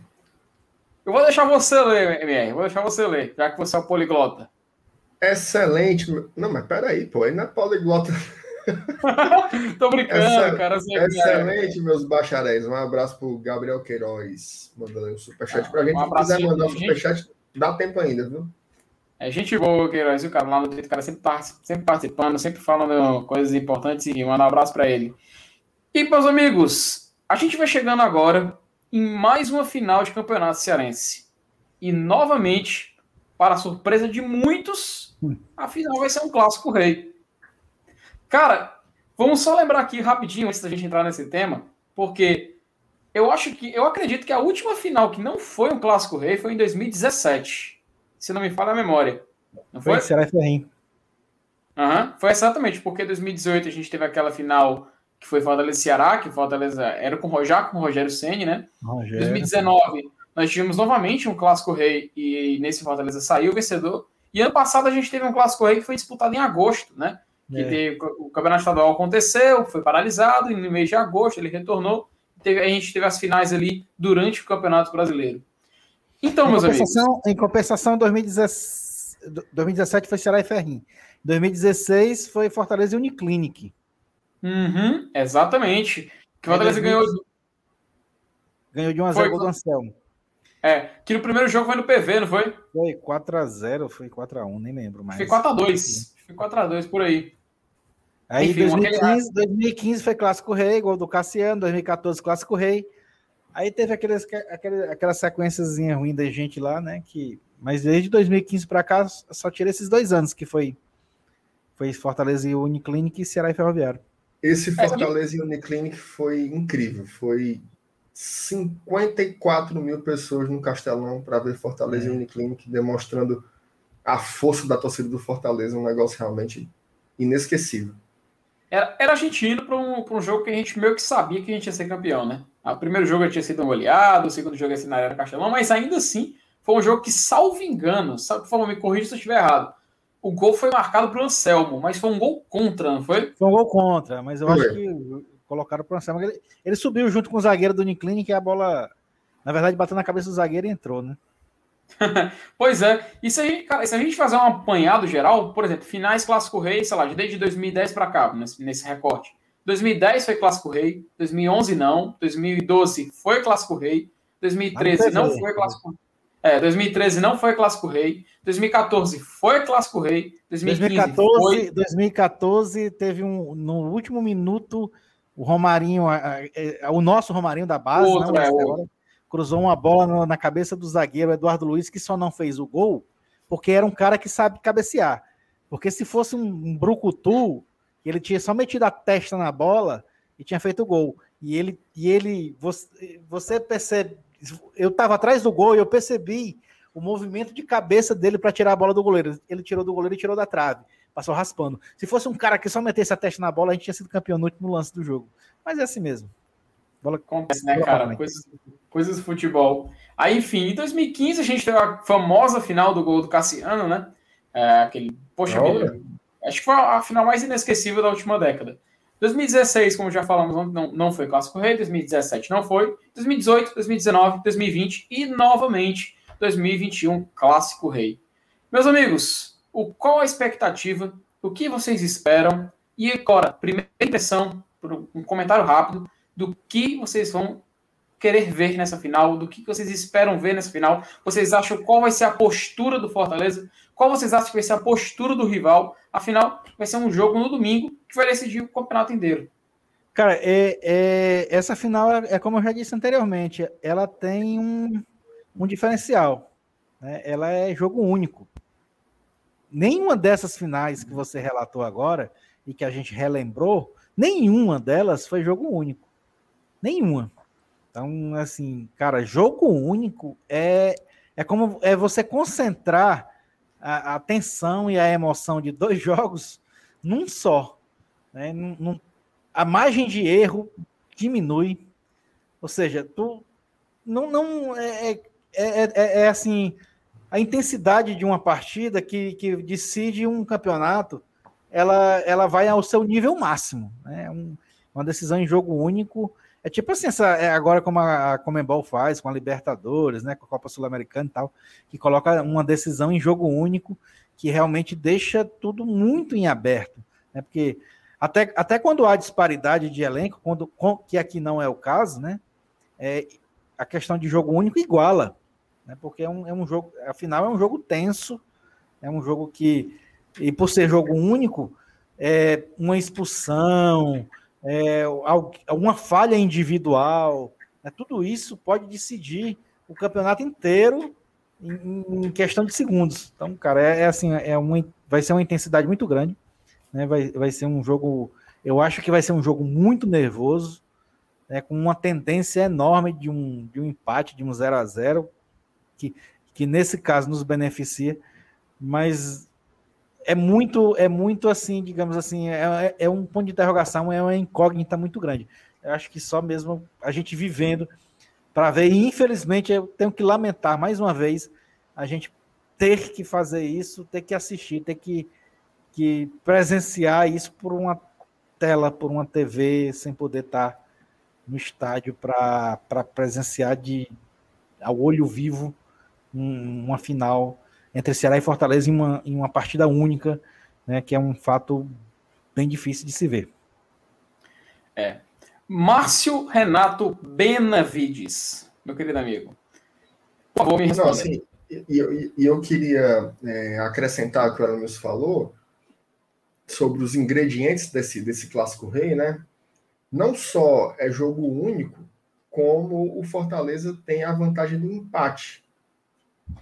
Eu vou deixar você ler, MR, vou deixar você ler, já que você é o poliglota. Excelente. Não, mas peraí, pô, aí não é poliglota. *laughs* Tô brincando, cara. Excelente, meus bacharéis. Um abraço pro Gabriel Queiroz, mandando um superchat ah, pra gente. Um Se quiser mandar um superchat, dá tempo ainda, viu? É gente boa, Queiroz, o cara lá no Twitter, cara sempre, sempre participando, sempre falando coisas importantes e manda um abraço para ele. E, meus amigos, a gente vai chegando agora em mais uma final de campeonato cearense. E novamente, para surpresa de muitos, a final vai ser um clássico rei. Cara, vamos só lembrar aqui rapidinho antes da gente entrar nesse tema, porque eu acho que eu acredito que a última final que não foi um clássico rei foi em 2017, se não me falha a memória. Não foi? Foi Ceará Ferrim. Uhum, foi exatamente, porque em 2018 a gente teve aquela final que foi Fortaleza Ceará, que Fortaleza era com, já com o Rogério Ceni, né? Rogério. 2019 nós tivemos novamente um clássico rei e nesse Fortaleza saiu o vencedor. E ano passado a gente teve um clássico rei que foi disputado em agosto, né? Que é. teve, o campeonato estadual aconteceu, foi paralisado, e no mês de agosto ele retornou. Teve, a gente teve as finais ali durante o Campeonato Brasileiro. Então, em meus amigos. Em compensação, 2017, 2017 foi Ceará e Ferrim. 2016 foi Fortaleza e Uniclinic. Uhum, exatamente. Que Fortaleza ganhou. Ganhou de 1 a 0 gol do Anselmo. É, que no primeiro jogo foi no PV, não foi? Foi 4x0, foi 4x1, nem lembro mais. Foi 4x2. Foi 4x2 por aí. Aí Enfim, 2015, 2015 foi Clássico Rei, gol do Cassiano, 2014 Clássico Rei. Aí teve aqueles, aqueles, aquela sequências ruim da gente lá, né? Que, mas desde 2015 para cá só tirei esses dois anos que foi, foi Fortaleza e Uniclinic e Ceará e Ferroviário. Esse é, Fortaleza e Uniclinic foi incrível. Foi 54 mil pessoas no Castelão para ver Fortaleza é. e Uniclinic, demonstrando a força da torcida do Fortaleza, um negócio realmente inesquecível. Era, era a gente indo para um, um jogo que a gente meio que sabia que a gente ia ser campeão, né? O primeiro jogo tinha sido um goleado, o segundo jogo ia ser na Arena Castelão, mas ainda assim foi um jogo que, salvo engano, sabe, por favor, me corrija se eu estiver errado. O gol foi marcado para o Anselmo, mas foi um gol contra, não foi? Foi um gol contra, mas eu foi. acho que colocaram para o Ele, ele subiu junto com o zagueiro do Uniclinic e a bola, na verdade, bateu na cabeça do zagueiro e entrou, né? Pois é. E se a, gente, cara, se a gente fazer um apanhado geral, por exemplo, finais Clássico Rei, sei lá, desde 2010 para cá, nesse, nesse recorte. 2010 foi Clássico Rei, 2011 não, 2012 foi Clássico Rei, 2013 não foi Clássico Rei. É, 2013 não foi Clássico Rei, 2014 foi Clássico Rei, 2015 2014, foi... 2014 teve um no último minuto o Romarinho, o nosso Romarinho da base, Outro, não, é, cruzou uma bola na cabeça do zagueiro Eduardo Luiz, que só não fez o gol, porque era um cara que sabe cabecear. Porque se fosse um, brucutu, ele tinha só metido a testa na bola e tinha feito o gol. E ele, e ele você, você percebe, eu estava atrás do gol e eu percebi o movimento de cabeça dele para tirar a bola do goleiro. Ele tirou do goleiro e tirou da trave passou raspando. Se fosse um cara que só metesse a testa na bola, a gente tinha sido campeão no último lance do jogo. Mas é assim mesmo. Bola acontece, né, cara? Coisas, coisas do futebol. Aí, enfim, em 2015 a gente teve a famosa final do gol do Cassiano, né? É, aquele, poxa vida, Acho que foi a final mais inesquecível da última década. 2016, como já falamos, não, não foi Clássico Rei, 2017 não foi, 2018, 2019, 2020 e novamente 2021 Clássico Rei. Meus amigos, o, qual a expectativa? O que vocês esperam? E agora, primeira impressão, um comentário rápido do que vocês vão querer ver nessa final, do que vocês esperam ver nessa final. Vocês acham qual vai ser a postura do Fortaleza? Qual vocês acham que vai ser a postura do rival? Afinal, vai ser um jogo no domingo que vai decidir o campeonato inteiro. Cara, é, é, essa final é, é, como eu já disse anteriormente, ela tem um, um diferencial. Né? Ela é jogo único. Nenhuma dessas finais que você relatou agora e que a gente relembrou, nenhuma delas foi jogo único. Nenhuma. Então, assim, cara, jogo único é, é como é você concentrar a, a atenção e a emoção de dois *laughs* jogos num só. Né? Num, num, a margem de erro diminui. Ou seja, tu não, não é, é, é, é assim a intensidade de uma partida que, que decide um campeonato, ela, ela vai ao seu nível máximo. Né? Um, uma decisão em jogo único é tipo assim, essa, é agora como a, Comembol faz com a Libertadores, né, com a Copa Sul-Americana e tal, que coloca uma decisão em jogo único que realmente deixa tudo muito em aberto, né? Porque até, até quando há disparidade de elenco, quando, que aqui não é o caso, né? É, a questão de jogo único iguala, né? Porque é um, é um jogo, afinal é um jogo tenso, é um jogo que e por ser jogo único, é uma expulsão, é, uma falha individual, né, tudo isso pode decidir o campeonato inteiro em, em questão de segundos. Então, cara, é, é, assim, é vai ser uma intensidade muito grande, né? Vai, vai ser um jogo, eu acho que vai ser um jogo muito nervoso, né? Com uma tendência enorme de um, de um empate, de um 0 a 0 que, que nesse caso nos beneficia, mas é muito, é muito assim, digamos assim, é, é, é um ponto de interrogação, é uma incógnita muito grande. Eu acho que só mesmo a gente vivendo para ver, e infelizmente eu tenho que lamentar mais uma vez a gente ter que fazer isso, ter que assistir, ter que, que presenciar isso por uma tela, por uma TV, sem poder estar no estádio para presenciar de ao olho vivo um, uma final entre Ceará e Fortaleza em uma, em uma partida única, né, que é um fato bem difícil de se ver. É. Márcio Renato Benavides, meu querido amigo. Por favor, me responda. Não, assim, e eu, eu, queria é, acrescentar o que o Aramis falou sobre os ingredientes desse, desse clássico rei, né? Não só é jogo único, como o Fortaleza tem a vantagem do empate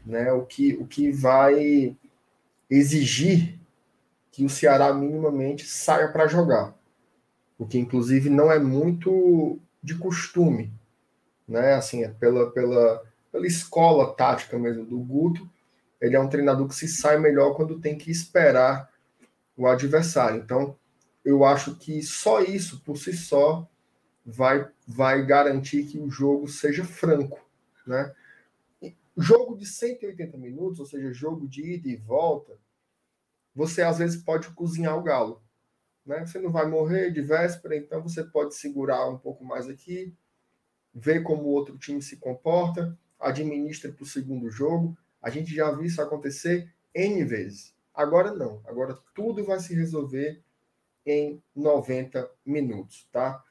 né? O que, o que vai exigir que o Ceará minimamente saia para jogar, o que inclusive não é muito de costume, né? Assim, é pela, pela, pela escola tática mesmo do Guto, ele é um treinador que se sai melhor quando tem que esperar o adversário. Então, eu acho que só isso por si só vai vai garantir que o jogo seja franco, né? Jogo de 180 minutos, ou seja, jogo de ida e volta, você às vezes pode cozinhar o galo. Né? Você não vai morrer de véspera, então você pode segurar um pouco mais aqui, ver como o outro time se comporta, administra para o segundo jogo. A gente já viu isso acontecer N vezes. Agora não. Agora tudo vai se resolver em 90 minutos, tá?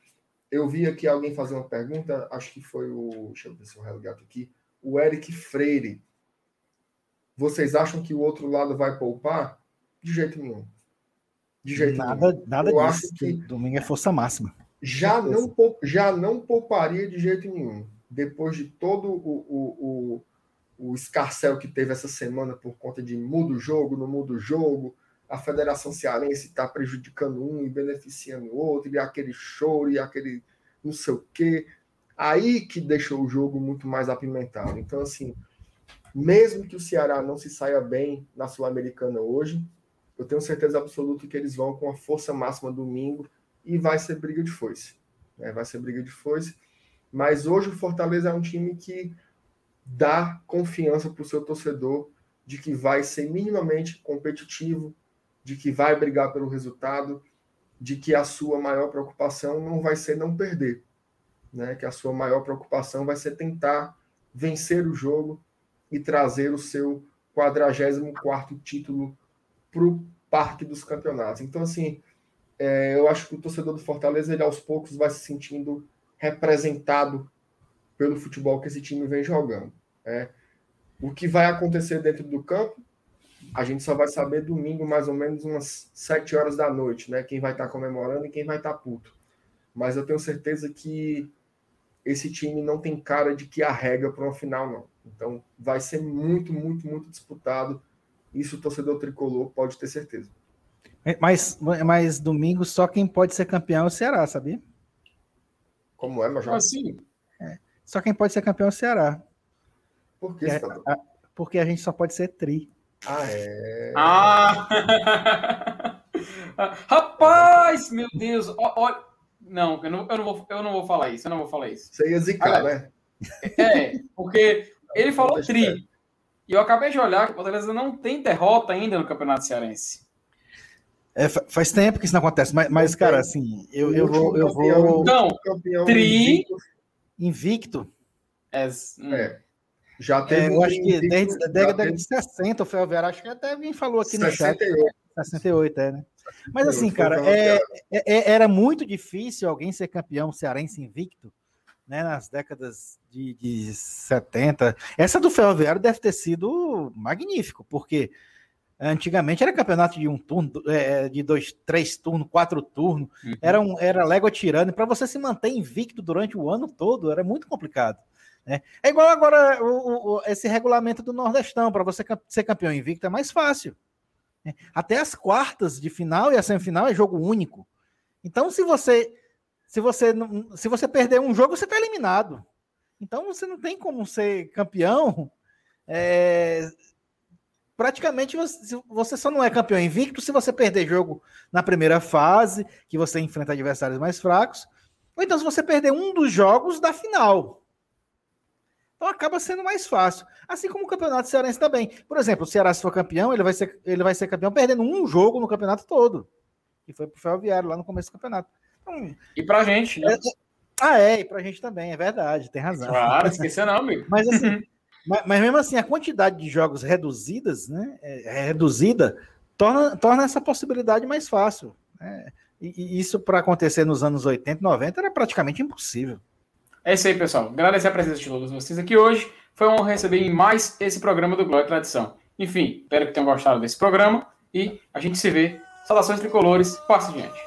Eu vi aqui alguém fazer uma pergunta, acho que foi o. Deixa eu ver se eu resgato aqui o Eric Freire. Vocês acham que o outro lado vai poupar? De jeito nenhum. De jeito nada, nenhum. Nada Eu disso. Acho que domingo é força máxima. Já não, já não pouparia de jeito nenhum. Depois de todo o, o, o, o escarcel que teve essa semana por conta de muda o jogo, não muda o jogo, a Federação Cearense está prejudicando um e beneficiando o outro, e aquele choro, e aquele não sei o quê. Aí que deixou o jogo muito mais apimentado. Então, assim, mesmo que o Ceará não se saia bem na Sul-Americana hoje, eu tenho certeza absoluta que eles vão com a força máxima domingo e vai ser briga de foice. Né? Vai ser briga de foice. Mas hoje o Fortaleza é um time que dá confiança para o seu torcedor de que vai ser minimamente competitivo, de que vai brigar pelo resultado, de que a sua maior preocupação não vai ser não perder, né? Que a sua maior preocupação vai ser tentar vencer o jogo e trazer o seu 44 título para o Parque dos Campeonatos. Então, assim, é, eu acho que o torcedor do Fortaleza, ele aos poucos vai se sentindo representado pelo futebol que esse time vem jogando. É. O que vai acontecer dentro do campo, a gente só vai saber domingo, mais ou menos umas 7 horas da noite, né? Quem vai estar tá comemorando e quem vai estar tá puto. Mas eu tenho certeza que esse time não tem cara de que arrega para uma final, não. Então vai ser muito, muito, muito disputado. Isso o torcedor tricolor pode ter certeza. Mas, mas domingo só quem pode ser campeão é o Ceará, sabia? Como é, Major? Assim. É. Só quem pode ser campeão é o Ceará. Por que, é, a, porque a gente só pode ser tri. Ah, é. Ah! *laughs* Rapaz, meu Deus! Olha. Não, eu não, eu, não vou, eu não vou falar isso, eu não vou falar isso. Você ia zicar, né? É, porque ele falou tri. E eu acabei de olhar que o Fortaleza não tem derrota ainda no Campeonato Cearense. É, faz tempo que isso não acontece, mas, mas cara, assim, eu, eu vou. Eu vou... Então, tri. Invicto. É, hum. é. Já é, teve. É, eu acho que desde a década de 60, o Felver, acho que até alguém falou aqui 68. no chat. 68, é, né? Mas assim, cara, é, é, é, era muito difícil alguém ser campeão cearense invicto, né? Nas décadas de, de 70. Essa do Ferroviário deve ter sido magnífico, porque Antigamente era campeonato de um turno, é, de dois, três turnos, quatro turnos. Uhum. Era, um, era légua tirando. E para você se manter invicto durante o ano todo era muito complicado. Né? É igual agora o, o, esse regulamento do Nordestão. Para você ser campeão invicto é mais fácil. Né? Até as quartas de final e a semifinal é jogo único. Então, se você se você se você perder um jogo, você está eliminado. Então, você não tem como ser campeão. É, praticamente você só não é campeão invicto se você perder jogo na primeira fase, que você enfrenta adversários mais fracos, ou então se você perder um dos jogos da final. Então acaba sendo mais fácil. Assim como o campeonato cearense também. Por exemplo, o Ceará, se for campeão, ele vai ser, ele vai ser campeão perdendo um jogo no campeonato todo. Que foi pro Ferroviário lá no começo do campeonato. Então, e pra gente, né? É, ah, é, e pra gente também, é verdade, tem razão. Claro, esqueça não, amigo. Mas assim, Mas, mas, mesmo assim, a quantidade de jogos reduzidas, né, é, é reduzida, torna, torna essa possibilidade mais fácil. Né? E, e isso para acontecer nos anos 80 90 era praticamente impossível. É isso aí, pessoal. Agradecer a presença de todos vocês aqui hoje. Foi um receber em mais esse programa do Glória e Tradição. Enfim, espero que tenham gostado desse programa e a gente se vê. Saudações tricolores, passe adiante.